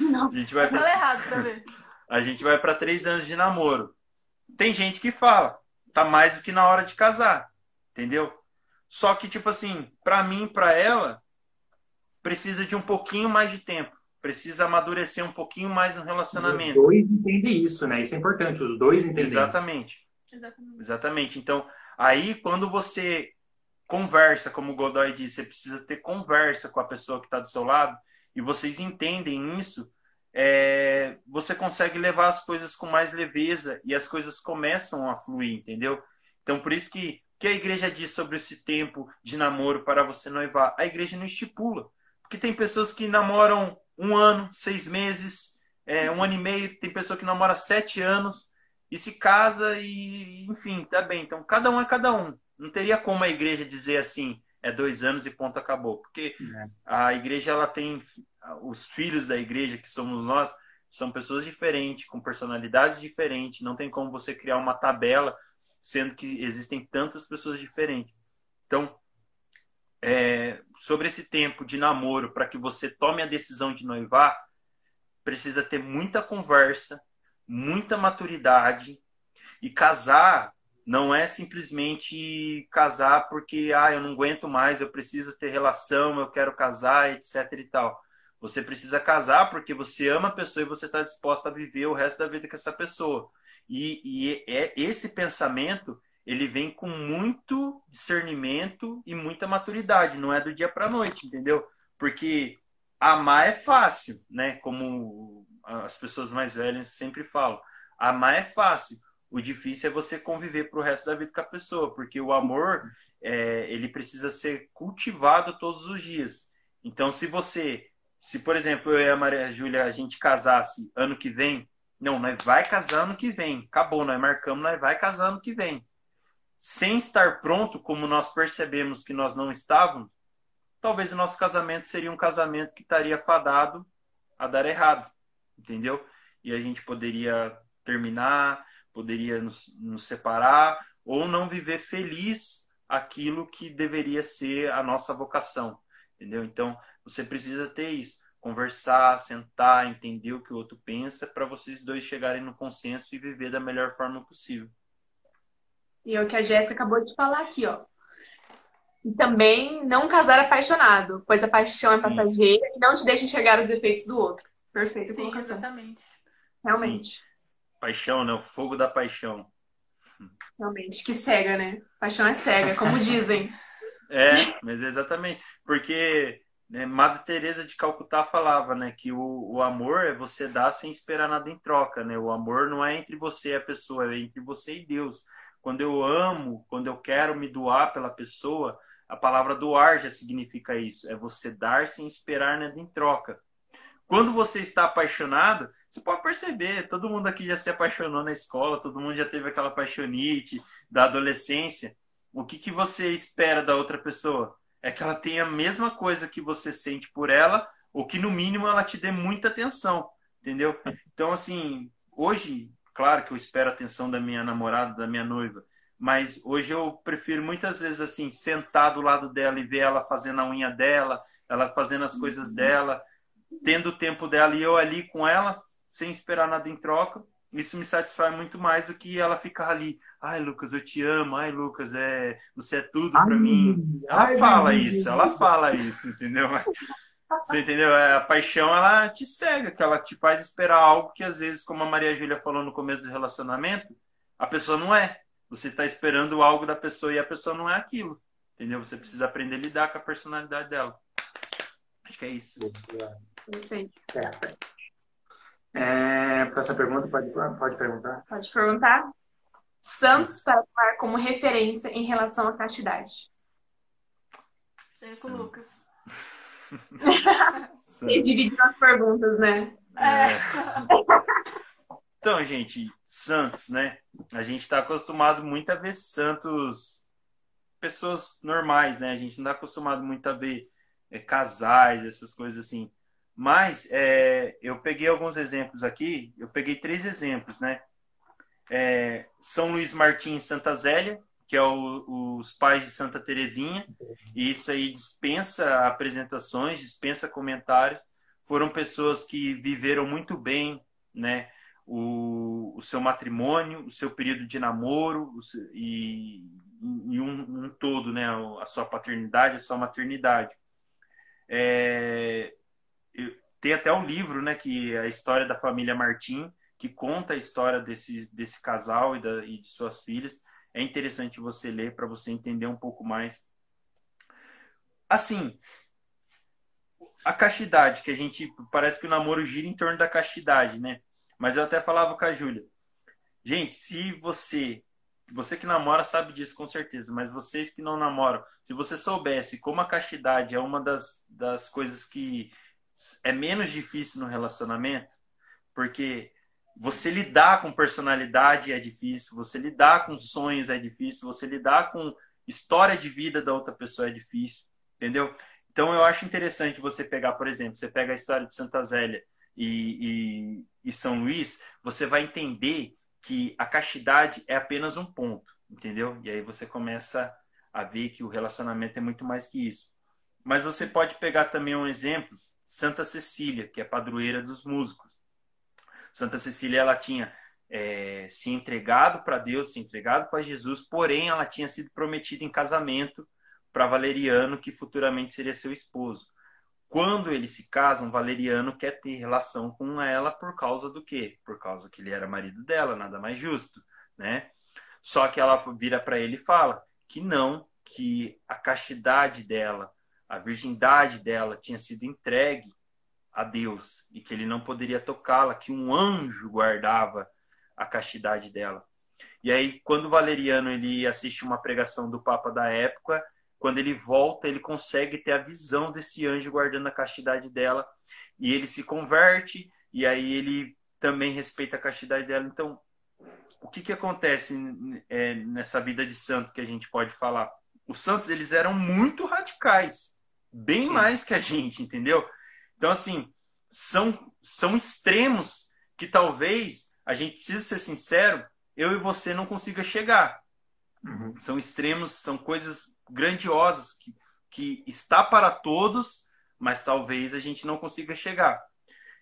Não. A gente vai pra, errado pra ver. a gente vai para três anos de namoro. Tem gente que fala, tá mais do que na hora de casar, entendeu? Só que tipo assim, para mim, para ela, precisa de um pouquinho mais de tempo, precisa amadurecer um pouquinho mais no Os relacionamento. dois entendem isso, né? Isso é importante, os dois entendem. Exatamente. Exatamente. Exatamente. Então, aí quando você conversa, como o Godoy disse, você precisa ter conversa com a pessoa que está do seu lado e vocês entendem isso, é, você consegue levar as coisas com mais leveza e as coisas começam a fluir, entendeu? Então, por isso que que a igreja diz sobre esse tempo de namoro para você noivar? A igreja não estipula. Porque tem pessoas que namoram um ano, seis meses, é, um ano e meio, tem pessoa que namora sete anos e se casa e, enfim, tá bem. Então, cada um é cada um. Não teria como a igreja dizer assim, é dois anos e ponto, acabou. Porque É. a igreja, ela tem, os filhos da igreja, que somos nós, são pessoas diferentes, com personalidades diferentes. Não tem como você criar uma tabela, sendo que existem tantas pessoas diferentes. Então, é, sobre esse tempo de namoro, para que você tome a decisão de noivar, precisa ter muita conversa, muita maturidade. E casar não é simplesmente casar porque ah, eu não aguento mais, eu preciso ter relação, eu quero casar, etc e tal. Você precisa casar porque você ama a pessoa e você está disposto a viver o resto da vida com essa pessoa. E, e é esse pensamento ele vem com muito discernimento e muita maturidade, não é do dia para noite, entendeu? Porque amar é fácil, né? Como as pessoas mais velhas sempre falam, amar é fácil. O difícil é você conviver para o resto da vida com a pessoa, porque o amor é, ele precisa ser cultivado todos os dias. Então, se você se, por exemplo, eu e a Maria Júlia, a gente casasse ano que vem, não, nós vai casar ano que vem. Acabou, nós marcamos, nós vai casar ano que vem. Sem estar pronto, como nós percebemos que nós não estávamos, talvez o nosso casamento seria um casamento que estaria fadado a dar errado, entendeu? E a gente poderia terminar, poderia nos, nos separar ou não viver feliz aquilo que deveria ser a nossa vocação, entendeu? Então, você precisa ter isso. Conversar, sentar, entender o que o outro pensa, para vocês dois chegarem no consenso e viver da melhor forma possível. E é o que a Jéssica acabou de falar aqui, ó. E também não casar apaixonado, pois a paixão é Sim. passageira e não te deixa enxergar os defeitos do outro. Perfeito. Sim, colocação. exatamente. Realmente. Sim. Paixão, né? O fogo da paixão. Realmente, que cega, né? Paixão é cega, como dizem. é, mas exatamente. Porque né? Madre Teresa de Calcutá falava, né, que o, o amor é você dar sem esperar nada em troca, né? O amor não é entre você e a pessoa, é entre você e Deus. Quando eu amo, quando eu quero me doar pela pessoa, a palavra doar já significa isso, é você dar sem esperar nada em troca. Quando você está apaixonado, você pode perceber, todo mundo aqui já se apaixonou na escola, todo mundo já teve aquela paixonite da adolescência. O que, que você espera da outra pessoa? é que ela tenha a mesma coisa que você sente por ela, ou que no mínimo ela te dê muita atenção, entendeu? Então, assim, hoje, claro que eu espero a atenção da minha namorada, da minha noiva, mas hoje eu prefiro muitas vezes, assim, sentar do lado dela e ver ela fazendo a unha dela, ela fazendo as coisas uhum. dela, tendo o tempo dela e eu ali com ela, sem esperar nada em troca, isso me satisfaz muito mais do que ela ficar ali. Ai, Lucas, eu te amo. Ai, Lucas, é, você é tudo para mim. Ela ai, fala isso, ela fala isso, entendeu? Você entendeu? É, a paixão, ela te cega, que ela te faz esperar algo que às vezes, como a Maria Júlia falou no começo do relacionamento, a pessoa não é. Você está esperando algo da pessoa e a pessoa não é aquilo. Entendeu? Você precisa aprender a lidar com a personalidade dela. Acho que é isso. Perfeito. É, para essa pergunta, pode, pode perguntar? Pode perguntar. Santos para tomar como referência em relação à castidade. com o Lucas. Você dividiu as perguntas, né? É. Então, gente, Santos, né? A gente está acostumado muito a ver Santos, pessoas normais, né? A gente não está acostumado muito a ver é, casais, essas coisas assim. Mas é, eu peguei alguns exemplos aqui, eu peguei três exemplos, né? É, São Luís Martins Santa Zélia, que é o, os pais de Santa Terezinha, e isso aí dispensa apresentações, dispensa comentários. Foram pessoas que viveram muito bem, né? O, o seu matrimônio, o seu período de namoro e, e um, um, todo, né? A sua paternidade, a sua maternidade. É, tem até um livro, né, que é a história da família Martim, que conta a história desse, desse casal e, da, e de suas filhas. É interessante você ler para você entender um pouco mais. Assim, a castidade, que a gente parece que o namoro gira em torno da castidade, né? Mas eu até falava com a Júlia. Gente, se você, você que namora sabe disso com certeza, mas vocês que não namoram, se você soubesse como a castidade é uma das, das coisas que é menos difícil no relacionamento, porque você lidar com personalidade é difícil, você lidar com sonhos é difícil, você lidar com história de vida da outra pessoa é difícil, entendeu? Então eu acho interessante você pegar, por exemplo, você pega a história de Santa Zélia e, e, e São Luís, você vai entender que a castidade é apenas um ponto, entendeu? E aí você começa a ver que o relacionamento é muito mais que isso. Mas você pode pegar também um exemplo Santa Cecília, que é padroeira dos músicos. Santa Cecília ela tinha é, se entregado para Deus, se entregado para Jesus, porém ela tinha sido prometida em casamento para Valeriano, que futuramente seria seu esposo. Quando eles se casam, Valeriano quer ter relação com ela por causa do quê? Por causa que ele era marido dela, nada mais justo, né? Só que ela vira para ele e fala que não, que a castidade dela, a virgindade dela tinha sido entregue a Deus e que ele não poderia tocá-la, que um anjo guardava a castidade dela. E aí, quando Valeriano ele assiste uma pregação do Papa da época, quando ele volta, ele consegue ter a visão desse anjo guardando a castidade dela e ele se converte e aí ele também respeita a castidade dela. Então, o que que acontece é, nessa vida de santo que a gente pode falar? Os santos eles eram muito radicais, bem mais que a gente, entendeu? Então, assim, são, são extremos que talvez a gente precisa ser sincero, eu e você não consiga chegar. Uhum. São extremos, são coisas grandiosas que, que está para todos, mas talvez a gente não consiga chegar.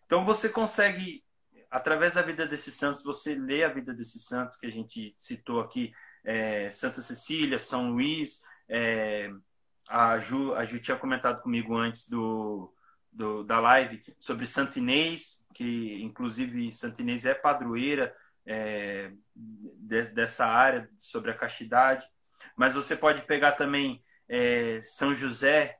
Então você consegue, através da vida desses santos, você lê a vida desses santos que a gente citou aqui, é, Santa Cecília, São Luís, é, a, Ju, a Ju tinha comentado comigo antes do, do, da live sobre Santo Inês, que inclusive Santo Inês é padroeira é, de, dessa área sobre a castidade. Mas você pode pegar também é, São José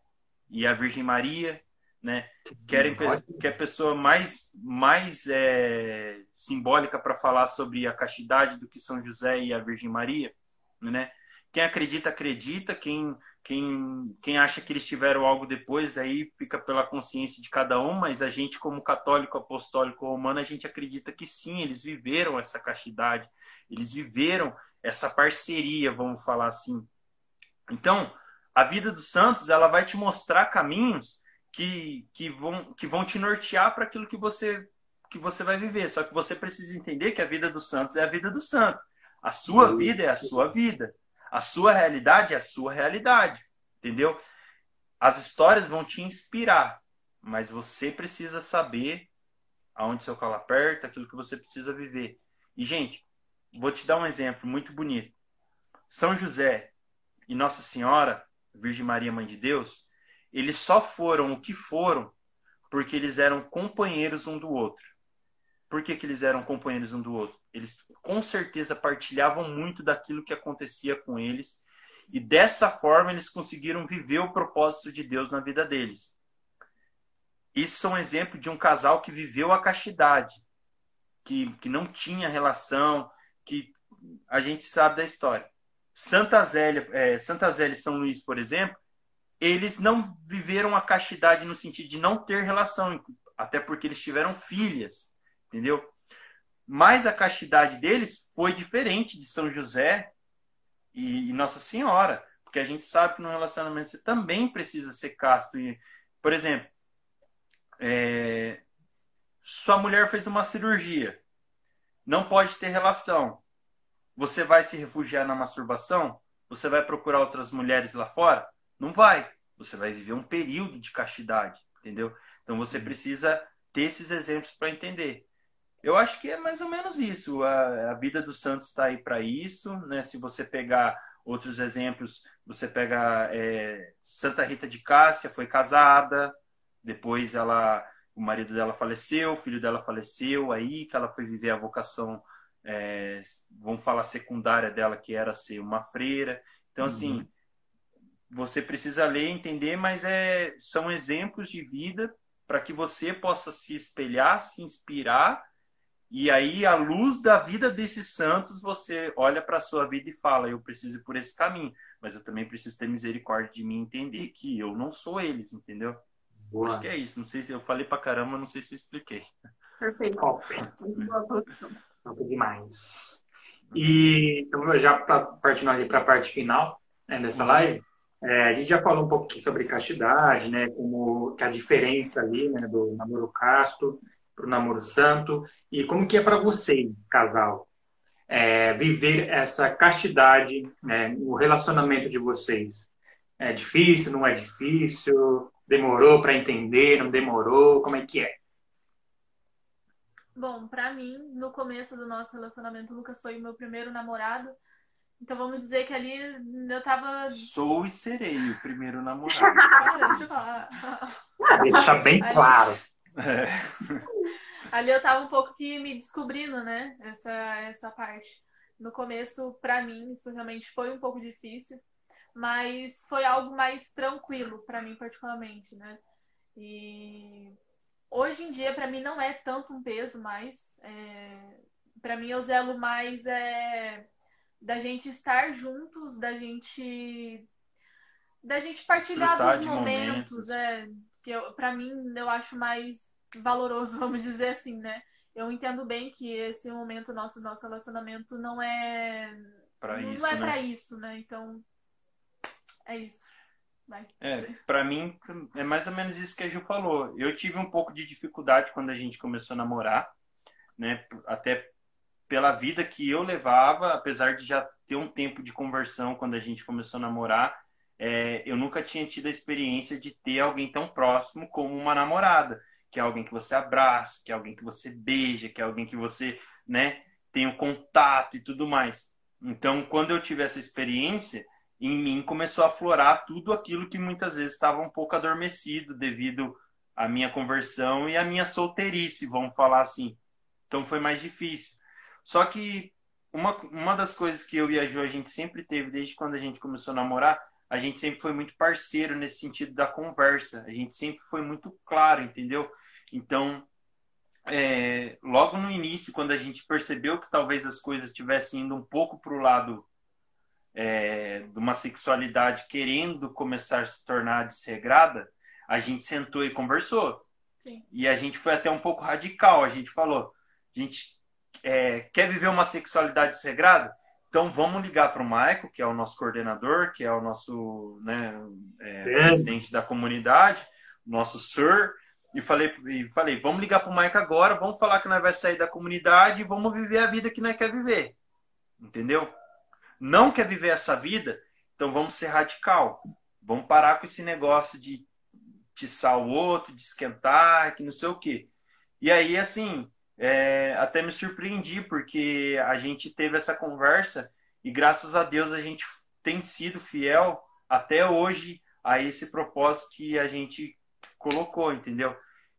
e a Virgem Maria, né? Querem que é a pessoa mais mais é, simbólica para falar sobre a castidade do que São José e a Virgem Maria, né? Quem acredita acredita, quem quem, quem acha que eles tiveram algo depois, aí fica pela consciência de cada um, mas a gente, como católico apostólico romano, a gente acredita que sim, eles viveram essa castidade, eles viveram essa parceria, vamos falar assim. Então, a vida dos santos, ela vai te mostrar caminhos que, que, vão, que vão te nortear para aquilo que você, que você vai viver. Só que você precisa entender que a vida dos santos é a vida dos santos. A sua vida é a sua vida. A sua realidade é a sua realidade, entendeu? As histórias vão te inspirar, mas você precisa saber aonde seu calo aperta, aquilo que você precisa viver. E, gente, vou te dar um exemplo muito bonito. São José e Nossa Senhora, Virgem Maria, Mãe de Deus, eles só foram o que foram porque eles eram companheiros um do outro. Por que, que eles eram companheiros um do outro? Eles com certeza partilhavam muito daquilo que acontecia com eles e dessa forma eles conseguiram viver o propósito de Deus na vida deles. Isso é um exemplo de um casal que viveu a castidade, que, que não tinha relação, que a gente sabe da história. Santa Zélia, é, Santa Zélia e São Luís, por exemplo, eles não viveram a castidade no sentido de não ter relação, até porque eles tiveram filhas entendeu? Mas a castidade deles foi diferente de São José e Nossa Senhora, porque a gente sabe que no relacionamento você também precisa ser casto. E, por exemplo, é, sua mulher fez uma cirurgia, não pode ter relação. Você vai se refugiar na masturbação? Você vai procurar outras mulheres lá fora? Não vai. Você vai viver um período de castidade, entendeu? Então você precisa ter esses exemplos para entender. Eu acho que é mais ou menos isso. A, a vida dos santos está aí para isso. Né? Se você pegar outros exemplos, você pega é, Santa Rita de Cássia, foi casada, depois ela, o marido dela faleceu, o filho dela faleceu, aí que ela foi viver a vocação, é, vamos falar secundária dela, que era ser uma freira. Então, assim, uhum. assim, você precisa ler, entender, mas é, são exemplos de vida para que você possa se espelhar, se inspirar e aí, à luz da vida desses santos, você olha para a sua vida e fala: eu preciso ir por esse caminho, mas eu também preciso ter misericórdia de mim entender que eu não sou eles, entendeu? Boa. Acho que é isso. Não sei se eu falei para caramba, não sei se eu expliquei. Perfeito. Top. Top demais. E então, já tá partindo ali para a parte final né, dessa uhum. live, é, a gente já falou um pouquinho sobre castidade, né, como que a diferença ali, né, do namoro casto para o namoro santo e como que é para você, casal, é, viver essa castidade né, no relacionamento de vocês. É difícil, não é difícil? Demorou para entender, não demorou? Como é que é? Bom, pra mim, no começo do nosso relacionamento, o Lucas foi o meu primeiro namorado. Então vamos dizer que ali eu tava. Sou e serei o primeiro namorado. Deixa eu falar. Deixa bem claro. É. Ali eu tava um pouco que me descobrindo, né? Essa, essa parte. No começo, pra mim, especialmente, foi um pouco difícil, mas foi algo mais tranquilo pra mim, particularmente, né? E hoje em dia, pra mim, não é tanto um peso mais. É... Para mim, eu zelo mais é... da gente estar juntos, da gente. Da gente partilhar Desfrutar dos momentos, momentos. é. Que eu, pra mim, eu acho mais valoroso, vamos dizer assim, né? Eu entendo bem que esse momento nosso, nosso relacionamento não é. Pra não isso, é né? pra isso, né? Então. É isso. Vai. É, pra mim é mais ou menos isso que a Ju falou. Eu tive um pouco de dificuldade quando a gente começou a namorar, né? Até pela vida que eu levava, apesar de já ter um tempo de conversão quando a gente começou a namorar, é, eu nunca tinha tido a experiência de ter alguém tão próximo como uma namorada, que é alguém que você abraça, que é alguém que você beija, que é alguém que você, né, tem o contato e tudo mais. Então, quando eu tive essa experiência, em mim começou a aflorar tudo aquilo que muitas vezes estava um pouco adormecido devido à minha conversão e à minha solteirice, vamos falar assim. Então foi mais difícil. Só que uma, uma das coisas que eu e a Ju a gente sempre teve desde quando a gente começou a namorar, a gente sempre foi muito parceiro nesse sentido da conversa. A gente sempre foi muito claro, entendeu? Então, é, logo no início, quando a gente percebeu que talvez as coisas estivessem indo um pouco para o lado é, de uma sexualidade querendo começar a se tornar desregrada, a gente sentou e conversou. Sim. E a gente foi até um pouco radical. A gente falou: a gente é, quer viver uma sexualidade desregrada? Então vamos ligar para o Maico, que é o nosso coordenador, que é o nosso né, é, presidente da comunidade, nosso sir, e falei, e falei vamos ligar para o Maico agora, vamos falar que nós vai sair da comunidade e vamos viver a vida que nós quer viver. Entendeu? Não quer viver essa vida? Então vamos ser radical. Vamos parar com esse negócio de tiçar o outro, de esquentar, que não sei o quê. E aí, assim, é, até me surpreendi, porque a gente teve essa conversa e graças a Deus a gente tem sido fiel até hoje a esse propósito que a gente colocou, entendeu?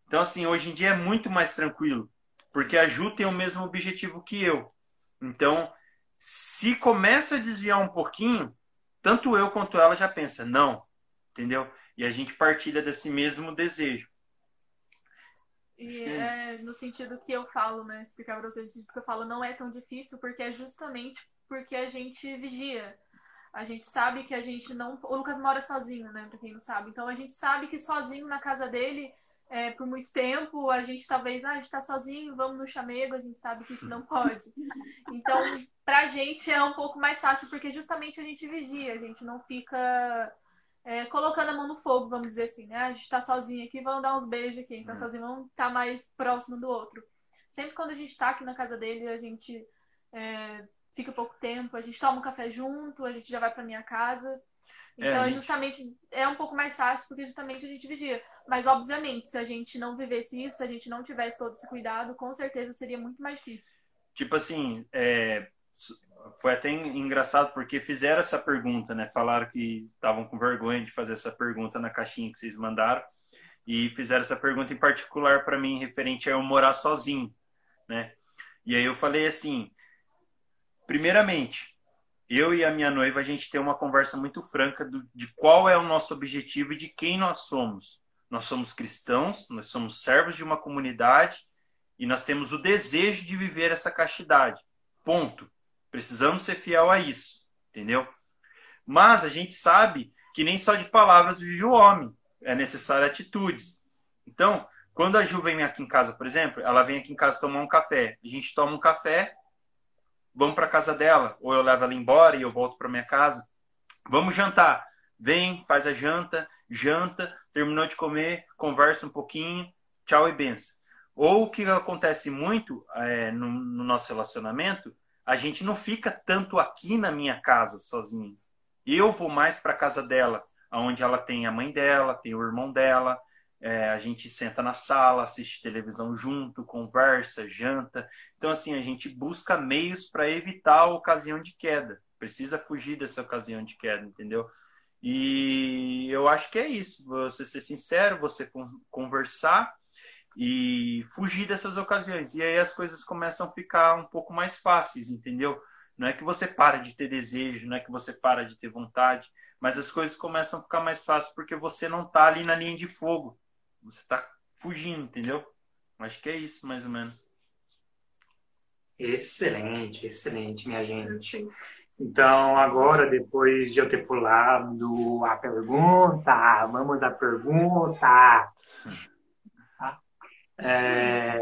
Então, assim, hoje em dia é muito mais tranquilo, porque a Ju tem o mesmo objetivo que eu. Então, se começa a desviar um pouquinho, tanto eu quanto ela já pensa, não, entendeu? E a gente partilha desse mesmo desejo. E é é no sentido que eu falo, né? Explicar pra vocês, sentido que eu falo, não é tão difícil, porque é justamente porque a gente vigia. A gente sabe que a gente não. O Lucas mora sozinho, né? Pra quem não sabe. Então a gente sabe que sozinho na casa dele, é, por muito tempo, a gente talvez, ah, a gente tá sozinho, vamos no chamego, a gente sabe que isso não pode. Então, pra gente é um pouco mais fácil, porque justamente a gente vigia, a gente não fica é, colocando a mão no fogo, vamos dizer assim, né? A gente tá sozinho aqui, vamos dar uns beijos aqui. A gente tá sozinho, vamos estar mais próximo do outro. Sempre quando a gente tá aqui na casa dele, a gente é, fica pouco tempo, a gente toma um café junto, a gente já vai pra minha casa. É, Então, é, gente- justamente, é um pouco mais fácil, porque justamente a gente vigia. Mas, obviamente, se a gente não vivesse isso, se a gente não tivesse todo esse cuidado, com certeza seria muito mais difícil. Tipo assim, é, foi até en- engraçado porque fizeram essa pergunta, né? Falaram que estavam com vergonha de fazer essa pergunta na caixinha que vocês mandaram e fizeram essa pergunta em particular para mim referente a eu morar sozinho, né? E aí eu falei assim, primeiramente, eu e a minha noiva a gente tem uma conversa muito franca do- de qual é o nosso objetivo e de quem nós somos. Nós somos cristãos, nós somos servos de uma comunidade e nós temos o desejo de viver essa castidade. Ponto. Precisamos ser fiel a isso, entendeu? Mas a gente sabe que nem só de palavras vive o homem, é necessário atitudes. Então, quando a Ju vem aqui em casa, por exemplo, ela vem aqui em casa tomar um café. A gente toma um café, vamos para casa dela, ou eu levo ela embora e eu volto para minha casa. Vamos jantar. Vem, faz a janta, janta, terminou de comer, conversa um pouquinho, tchau e benção. Ou o que acontece muito é, no, no nosso relacionamento, a gente não fica tanto aqui na minha casa sozinho. Eu vou mais para casa dela, onde ela tem a mãe dela, tem o irmão dela, é, a gente senta na sala, assiste televisão junto, conversa, janta. Então, assim, a gente busca meios para evitar a ocasião de queda. Precisa fugir dessa ocasião de queda, entendeu? E eu acho que é isso. Você ser sincero, você conversar e fugir dessas ocasiões. E aí as coisas começam a ficar um pouco mais fáceis, entendeu? Não é que você para de ter desejo, não é que você para de ter vontade, mas as coisas começam a ficar mais fáceis porque você não está ali na linha de fogo. Você está fugindo, entendeu? Acho que é isso, mais ou menos. Excelente, excelente, minha gente. Então, agora, depois de eu ter pulado a pergunta, vamos da pergunta. É,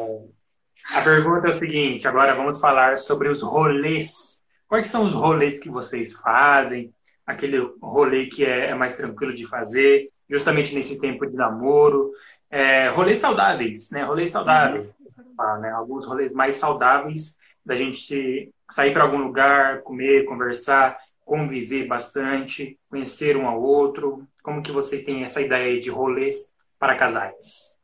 a pergunta é o seguinte: agora vamos falar sobre os rolês. Quais são os rolês que vocês fazem? Aquele rolê que é, é mais tranquilo de fazer, justamente nesse tempo de namoro. É, rolês saudáveis, né? Rolês saudáveis. Uhum. né? Alguns rolês mais saudáveis da gente sair para algum lugar, comer, conversar, conviver bastante, conhecer um ao outro. Como que vocês têm essa ideia de rolês para casais?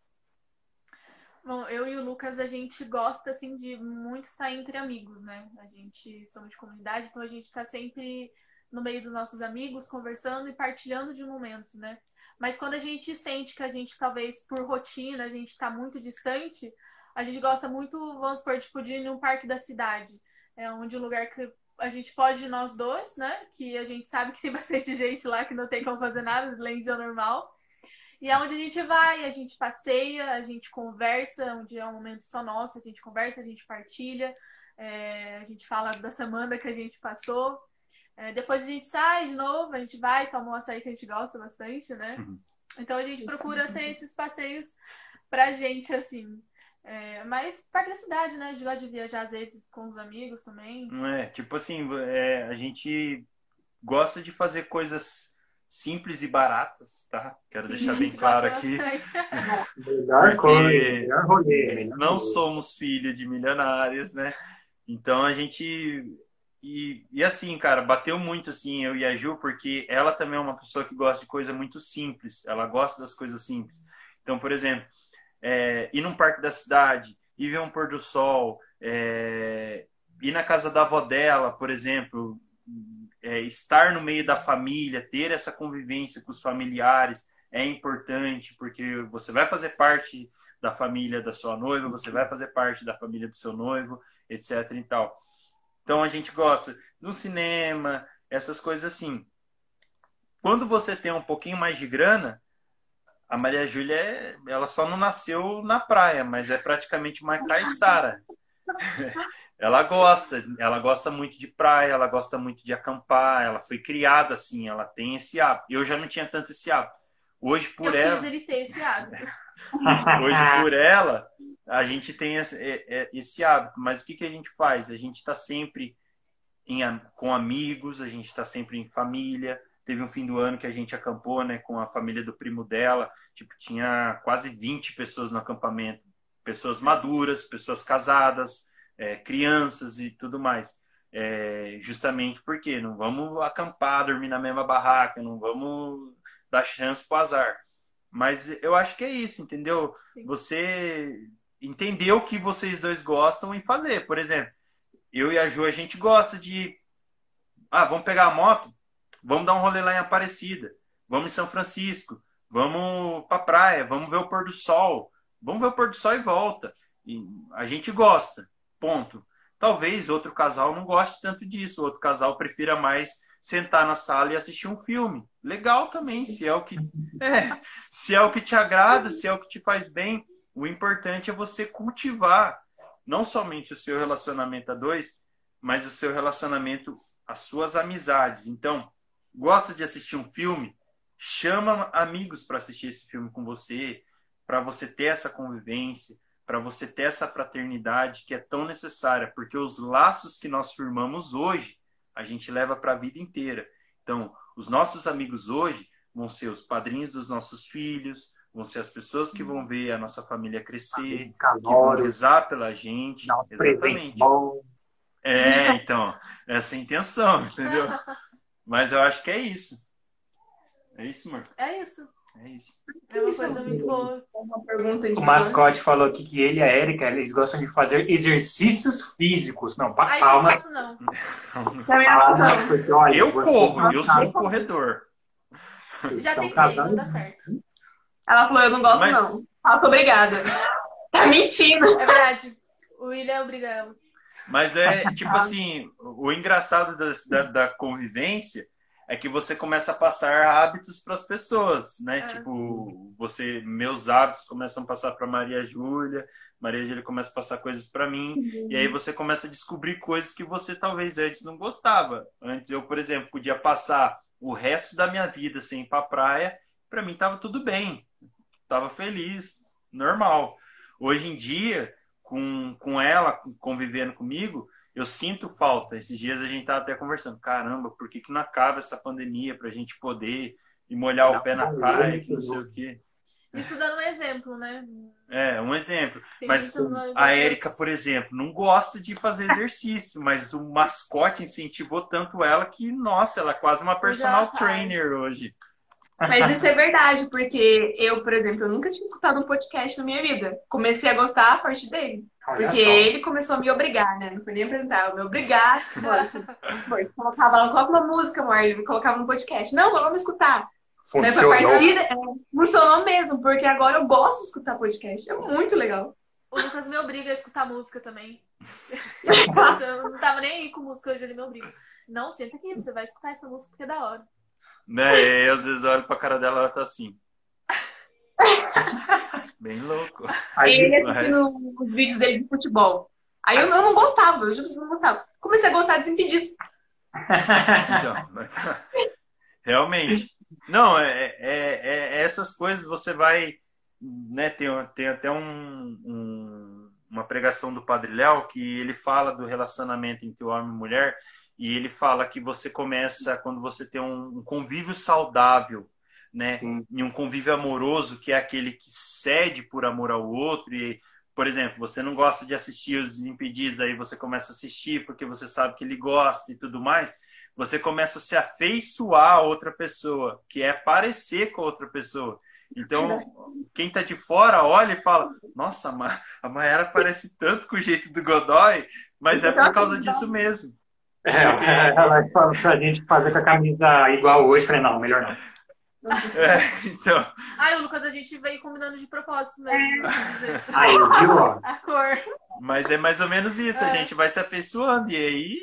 Bom, eu e o Lucas, a gente gosta, assim, de muito estar entre amigos, né? A gente somos de comunidade, então a gente está sempre no meio dos nossos amigos, conversando e partilhando de momentos, né? Mas quando a gente sente que a gente, talvez por rotina, a gente está muito distante, a gente gosta muito, vamos supor, tipo, de ir num parque da cidade. É onde um lugar que a gente pode ir nós dois, né? Que a gente sabe que tem bastante gente lá que não tem como fazer nada, além de normal. E é onde a gente vai, a gente passeia, a gente conversa, onde é um momento só nosso, a gente conversa, a gente partilha, é, a gente fala da semana que a gente passou. É, depois a gente sai de novo, a gente vai, toma um açaí que a gente gosta bastante, né? Uhum. Então a gente procura ter esses passeios pra gente, assim. É, mas parte da cidade, né? De lá de viajar às vezes com os amigos também. Não é, tipo assim, é, a gente gosta de fazer coisas simples e baratas, tá? Quero Sim, deixar bem claro aqui. melhor coisa, não somos filhos de milionários, né? Então a gente e, e assim, cara, bateu muito assim eu e a Ju, porque ela também é uma pessoa que gosta de coisa muito simples. Ela gosta das coisas simples. Então, por exemplo, é, ir num parque da cidade, ir ver um pôr do sol, é, ir na casa da avó dela, por exemplo, é, estar no meio da família, ter essa convivência com os familiares é importante, porque você vai fazer parte da família da sua noiva, você vai fazer parte da família do seu noivo, etc. e tal. Então a gente gosta do cinema, essas coisas assim. Quando você tem um pouquinho mais de grana, a Maria Júlia, é, ela só não nasceu na praia, mas é praticamente uma caiçara. ela gosta, ela gosta muito de praia, ela gosta muito de acampar, ela foi criada assim, ela tem esse hábito. Eu já não tinha tanto esse hábito. Hoje por Eu ela. Fiz ele ter esse hábito. Hoje por ela, a gente tem esse, é, é, esse hábito, mas o que, que a gente faz? A gente está sempre em, com amigos, a gente está sempre em família. Teve um fim do ano que a gente acampou né, com a família do primo dela, tipo, tinha quase 20 pessoas no acampamento, pessoas maduras, pessoas casadas, é, crianças e tudo mais. É, justamente porque não vamos acampar, dormir na mesma barraca, não vamos dar chance para azar. Mas eu acho que é isso, entendeu? Sim. Você entender o que vocês dois gostam e fazer. Por exemplo, eu e a Ju, a gente gosta de. Ah, vamos pegar a moto, vamos dar um rolê lá em Aparecida, vamos em São Francisco, vamos pra praia, vamos ver o pôr do sol, vamos ver o pôr do sol e volta. E a gente gosta, ponto. Talvez outro casal não goste tanto disso, outro casal prefira mais sentar na sala e assistir um filme. Legal também, se é o que é, se é o que te agrada, se é o que te faz bem. O importante é você cultivar não somente o seu relacionamento a dois, mas o seu relacionamento, as suas amizades. Então, gosta de assistir um filme? Chama amigos para assistir esse filme com você, para você ter essa convivência, para você ter essa fraternidade que é tão necessária, porque os laços que nós firmamos hoje, a gente leva para a vida inteira. Então, os nossos amigos hoje vão ser os padrinhos dos nossos filhos, vão ser as pessoas que vão ver a nossa família crescer, que vão rezar pela gente. Exatamente. É, então, essa é a intenção, entendeu? Mas eu acho que é isso. É isso, amor? É isso. É isso. É uma coisa muito boa. Uma pergunta O mascote falou aqui que ele e a Erika, eles gostam de fazer exercícios físicos. Não, pa- isso eu não palmas. gosto, não. Palmas, não. porque, olha, Eu corro, não eu sou um corredor. Já estão tentei, casados. não dá certo. Ela falou, eu não gosto, Mas- não. Ela falou, obrigada. Tá mentindo. É verdade. O William obriga ela. Mas é tipo assim, o engraçado da, da, da convivência é que você começa a passar hábitos para as pessoas, né? É. Tipo, você, meus hábitos começam a passar para Maria Júlia, Maria Júlia começa a passar coisas para mim, e aí você começa a descobrir coisas que você talvez antes não gostava. Antes eu, por exemplo, podia passar o resto da minha vida sem ir para praia, para mim tava tudo bem, tava feliz, normal. Hoje em dia, com, com ela convivendo comigo, eu sinto falta. Esses dias a gente tava até conversando, caramba, por que, que não acaba essa pandemia pra gente poder ir molhar o pé na praia, que não sei o quê. Isso dando um exemplo, né? É, um exemplo. Tem Mas A Érica, por exemplo, não gosta de fazer exercício, mas o mascote incentivou tanto ela que, nossa, ela é quase uma personal trainer hoje. Mas isso é verdade, porque eu, por exemplo, eu nunca tinha escutado um podcast na minha vida. Comecei a gostar a partir dele. Olha Porque só. ele começou a me obrigar, né? Não foi nem apresentar, eu me obrigar. Amor, amor, colocava lá, coloca uma música, amor, ele me colocava no podcast. Não, vamos escutar. Mas a Funcionou. partir é, funcionou mesmo, porque agora eu gosto de escutar podcast. É muito legal. O Lucas me obriga a escutar música também. eu não tava nem aí com música hoje, ele me obriga. Não, senta aqui, você vai escutar essa música porque é da hora. Né? E aí, às vezes eu olho pra cara dela ela tá assim. Bem louco. Aí, ele mas- assistindo os vídeos dele de futebol. Aí eu, eu não gostava, eu tipo, não gostava. Comecei a gostar dos impedidos. Então, mas realmente. Não, é, é- é- é essas coisas você vai. Né, tem, tem até um- um- uma pregação do Padre Léo que ele fala do relacionamento entre o homem e mulher e ele fala que você começa quando você tem um, um convívio saudável, né? Sim. E um convívio amoroso que é aquele que cede por amor ao outro e por exemplo, você não gosta de assistir os Impedidos, aí você começa a assistir porque você sabe que ele gosta e tudo mais você começa a se afeiçoar a outra pessoa, que é parecer com a outra pessoa. Então, quem tá de fora olha e fala: Nossa, a Mayara parece tanto com o jeito do Godoy, mas é por causa disso mesmo. É, ela falou pra gente fazer com a camisa igual hoje. Falei, não, melhor não. É, então, Ai, o Lucas, a gente veio combinando de propósito mesmo. Aí, viu, ó? A cor. mas é mais ou menos isso, a É. gente vai se afeiçoando. E aí,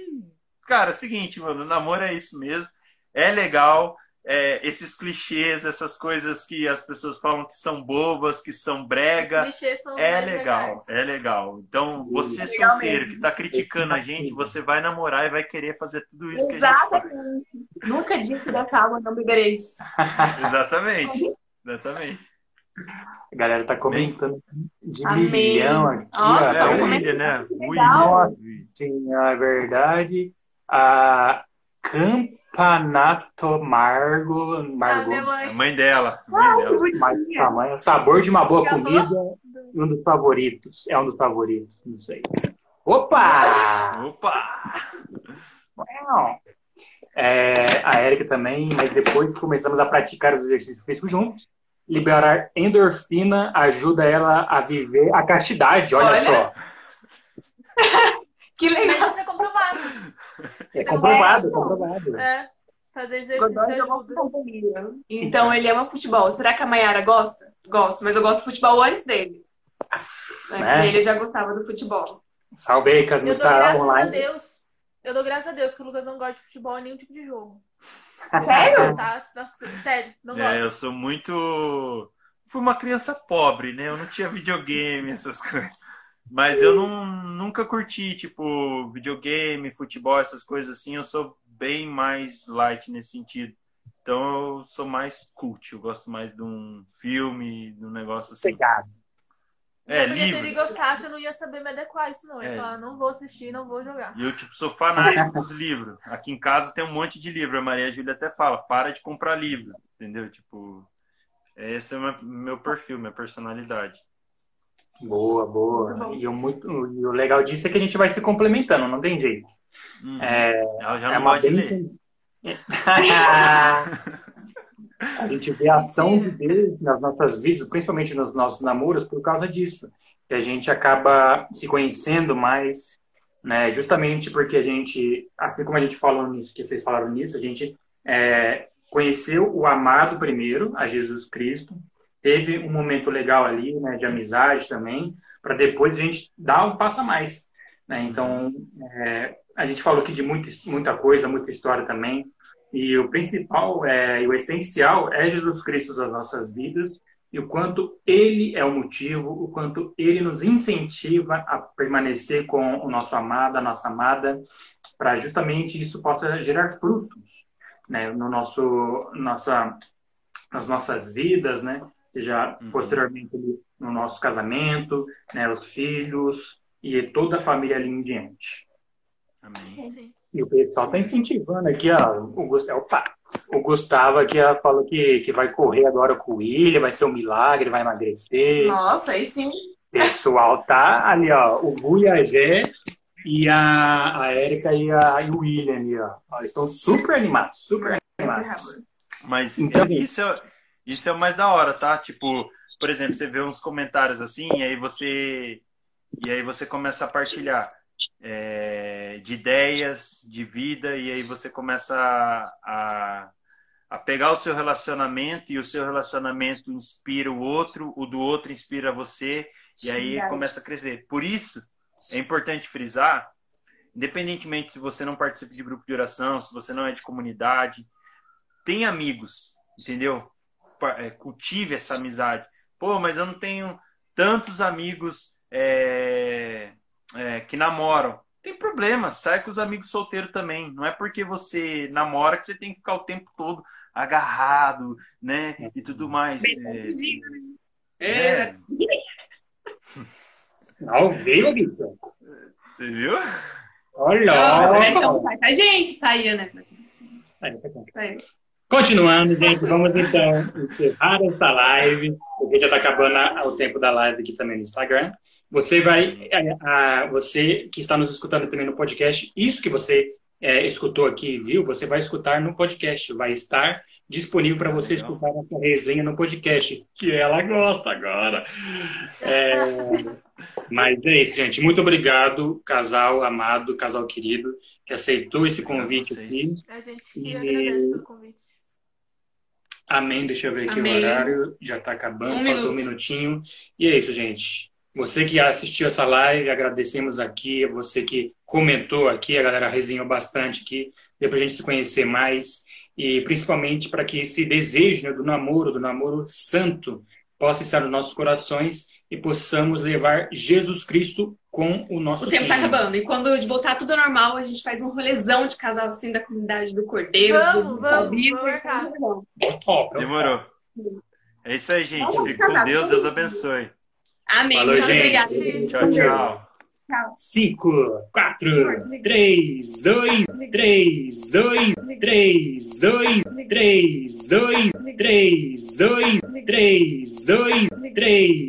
cara, é o seguinte, mano, o namoro é isso mesmo. É legal. É, esses clichês, essas coisas que as pessoas falam que são bobas, que são brega. Os clichês são É legal, legais. é legal. Então, você É legal solteiro mesmo. que tá criticando a gente, você vai namorar e vai querer fazer tudo isso que a gente faz. Exatamente. Nunca disse dessa água não bebereis. Exatamente. Exatamente. A galera tá comentando de Amém. milhão aqui. Nossa. É o William, né? O. William. Sim, é verdade. A Campanato Margo, Ah, Margo minha A mãe. mãe dela. mãe dela. mais tamanho. Sabor de uma boa comida, um dos favoritos. É um dos favoritos, não sei. Opa! Opa! Não. É, a Érica também, mas depois começamos a praticar os exercícios físicos juntos, liberar endorfina ajuda ela a viver a castidade, olha, Olha. só. Que legal. É comprovado. É comprovado, é comprovado. É. Fazer exercício ajuda. companhia. Então ele ama futebol. Será que a Mayara gosta? Gosto, mas eu gosto de futebol antes dele. Antes Né? dele eu já gostava do futebol. Salve aí, as Eu dou lutas graças a online. Deus. Eu dou graças a Deus que o Lucas não gosta de futebol em nenhum tipo de jogo. Sério? Gostasse, nossa, sério, não É, gosto. eu sou muito. Fui uma criança pobre, né? Eu não tinha videogame, essas coisas. Mas eu não, nunca curti, tipo, videogame, futebol, essas coisas assim. Eu sou bem mais light nesse sentido. Então eu sou mais cult. Eu gosto mais de um filme, de um negócio assim. Pegado. É, porque se ele gostasse, eu não ia saber me adequar a isso, não. Eu ia É. falar, não vou assistir, não vou jogar. E eu, tipo, sou fanático dos livros. Aqui em casa tem um monte de livro. A Maria Júlia até fala, para de comprar livro. Entendeu? Tipo, esse é o meu perfil, minha personalidade. Boa, boa. E o, muito, e o legal disso é que a gente vai se complementando, não tem jeito. Uhum. É, Ela já é não de ler. bênção. A gente vê a ação de Deus nas nossas vidas, principalmente nos nossos namoros, por causa disso. Que a gente acaba se conhecendo mais, né? Justamente porque a gente, assim como a gente falou nisso, que vocês falaram nisso, a gente é, conheceu o amado primeiro, a Jesus Cristo, teve um momento legal ali, né, de amizade também, para depois a gente dar um passo a mais. Né? Então, é, a gente falou aqui de muita coisa, muita história também, e o principal é, e o essencial é Jesus Cristo nas nossas vidas e o quanto ele é o motivo, o quanto ele nos incentiva a permanecer com o nosso amado, a nossa amada, para justamente isso possa gerar frutos, né, no nosso nossa nas nossas vidas, né, seja uhum. posteriormente no nosso casamento, né, os filhos e toda a família ali em diante. Amém. E o pessoal está incentivando aqui, ó, o, Gustavo, opa, o Gustavo aqui ó, falou que, que vai correr agora com o William, vai ser um milagre, vai emagrecer. Nossa, aí sim. O pessoal tá ali, ó, o Gu e a e a, Erika e, a, e o William ali, ó. ó. Eles estão super animados, super animados. Mas então, isso, é, isso é o mais da hora, tá? Tipo, por exemplo, você vê uns comentários assim, e aí você. E aí você começa a partilhar é, de ideias, de vida, e aí você começa a, a, a, pegar o seu relacionamento e o seu relacionamento inspira o outro, o do outro inspira você, e aí começa a crescer. Por isso, é importante frisar, independentemente se você não participa de grupo de oração, se você não é de comunidade, tem amigos, entendeu? É, cultive essa amizade. Pô, mas eu não tenho tantos amigos é, é, que namoram. Tem problema, sai com os amigos solteiros também. Não é porque você namora que você tem que ficar o tempo todo agarrado, né? E tudo mais. É. é. Não veio, Vitor. Você viu? Olha! Nossa, então, a gente saía, né? Continuando, gente, vamos então encerrar essa live, porque já está acabando o tempo da live aqui também no Instagram. Você vai, a, a, você que está nos escutando também no podcast, isso que você é, escutou aqui, viu? Você vai escutar no podcast, vai estar disponível para você Legal. escutar nossa resenha no podcast, que ela gosta agora. É, mas é isso, gente. Muito obrigado, casal amado, casal querido, que aceitou esse convite aqui. A gente que e... agradece pelo convite. Amém. Deixa eu ver aqui Amém. o horário. Já está acabando, um faltou um minutinho. E é isso, gente. Você que assistiu essa live, agradecemos aqui. Você que comentou aqui, a galera resenhou bastante aqui. Deu para a gente se conhecer mais. E principalmente para que esse desejo né, do namoro, do namoro santo, possa estar nos nossos corações e possamos levar Jesus Cristo com o nosso O tempo está acabando. E quando voltar tudo normal, a gente faz um rolezão de casal assim da comunidade do Cordeiro. Vamos, do vamos, vamos, vamos. Demorou. É isso aí, gente. Fique com Deus. Deus abençoe. Amém. Falou, gente. Tchau, tchau. 5, 4, 3, 2, 3, 2, 3, 2, 3, 2, 3, 2, 3, 2, 3.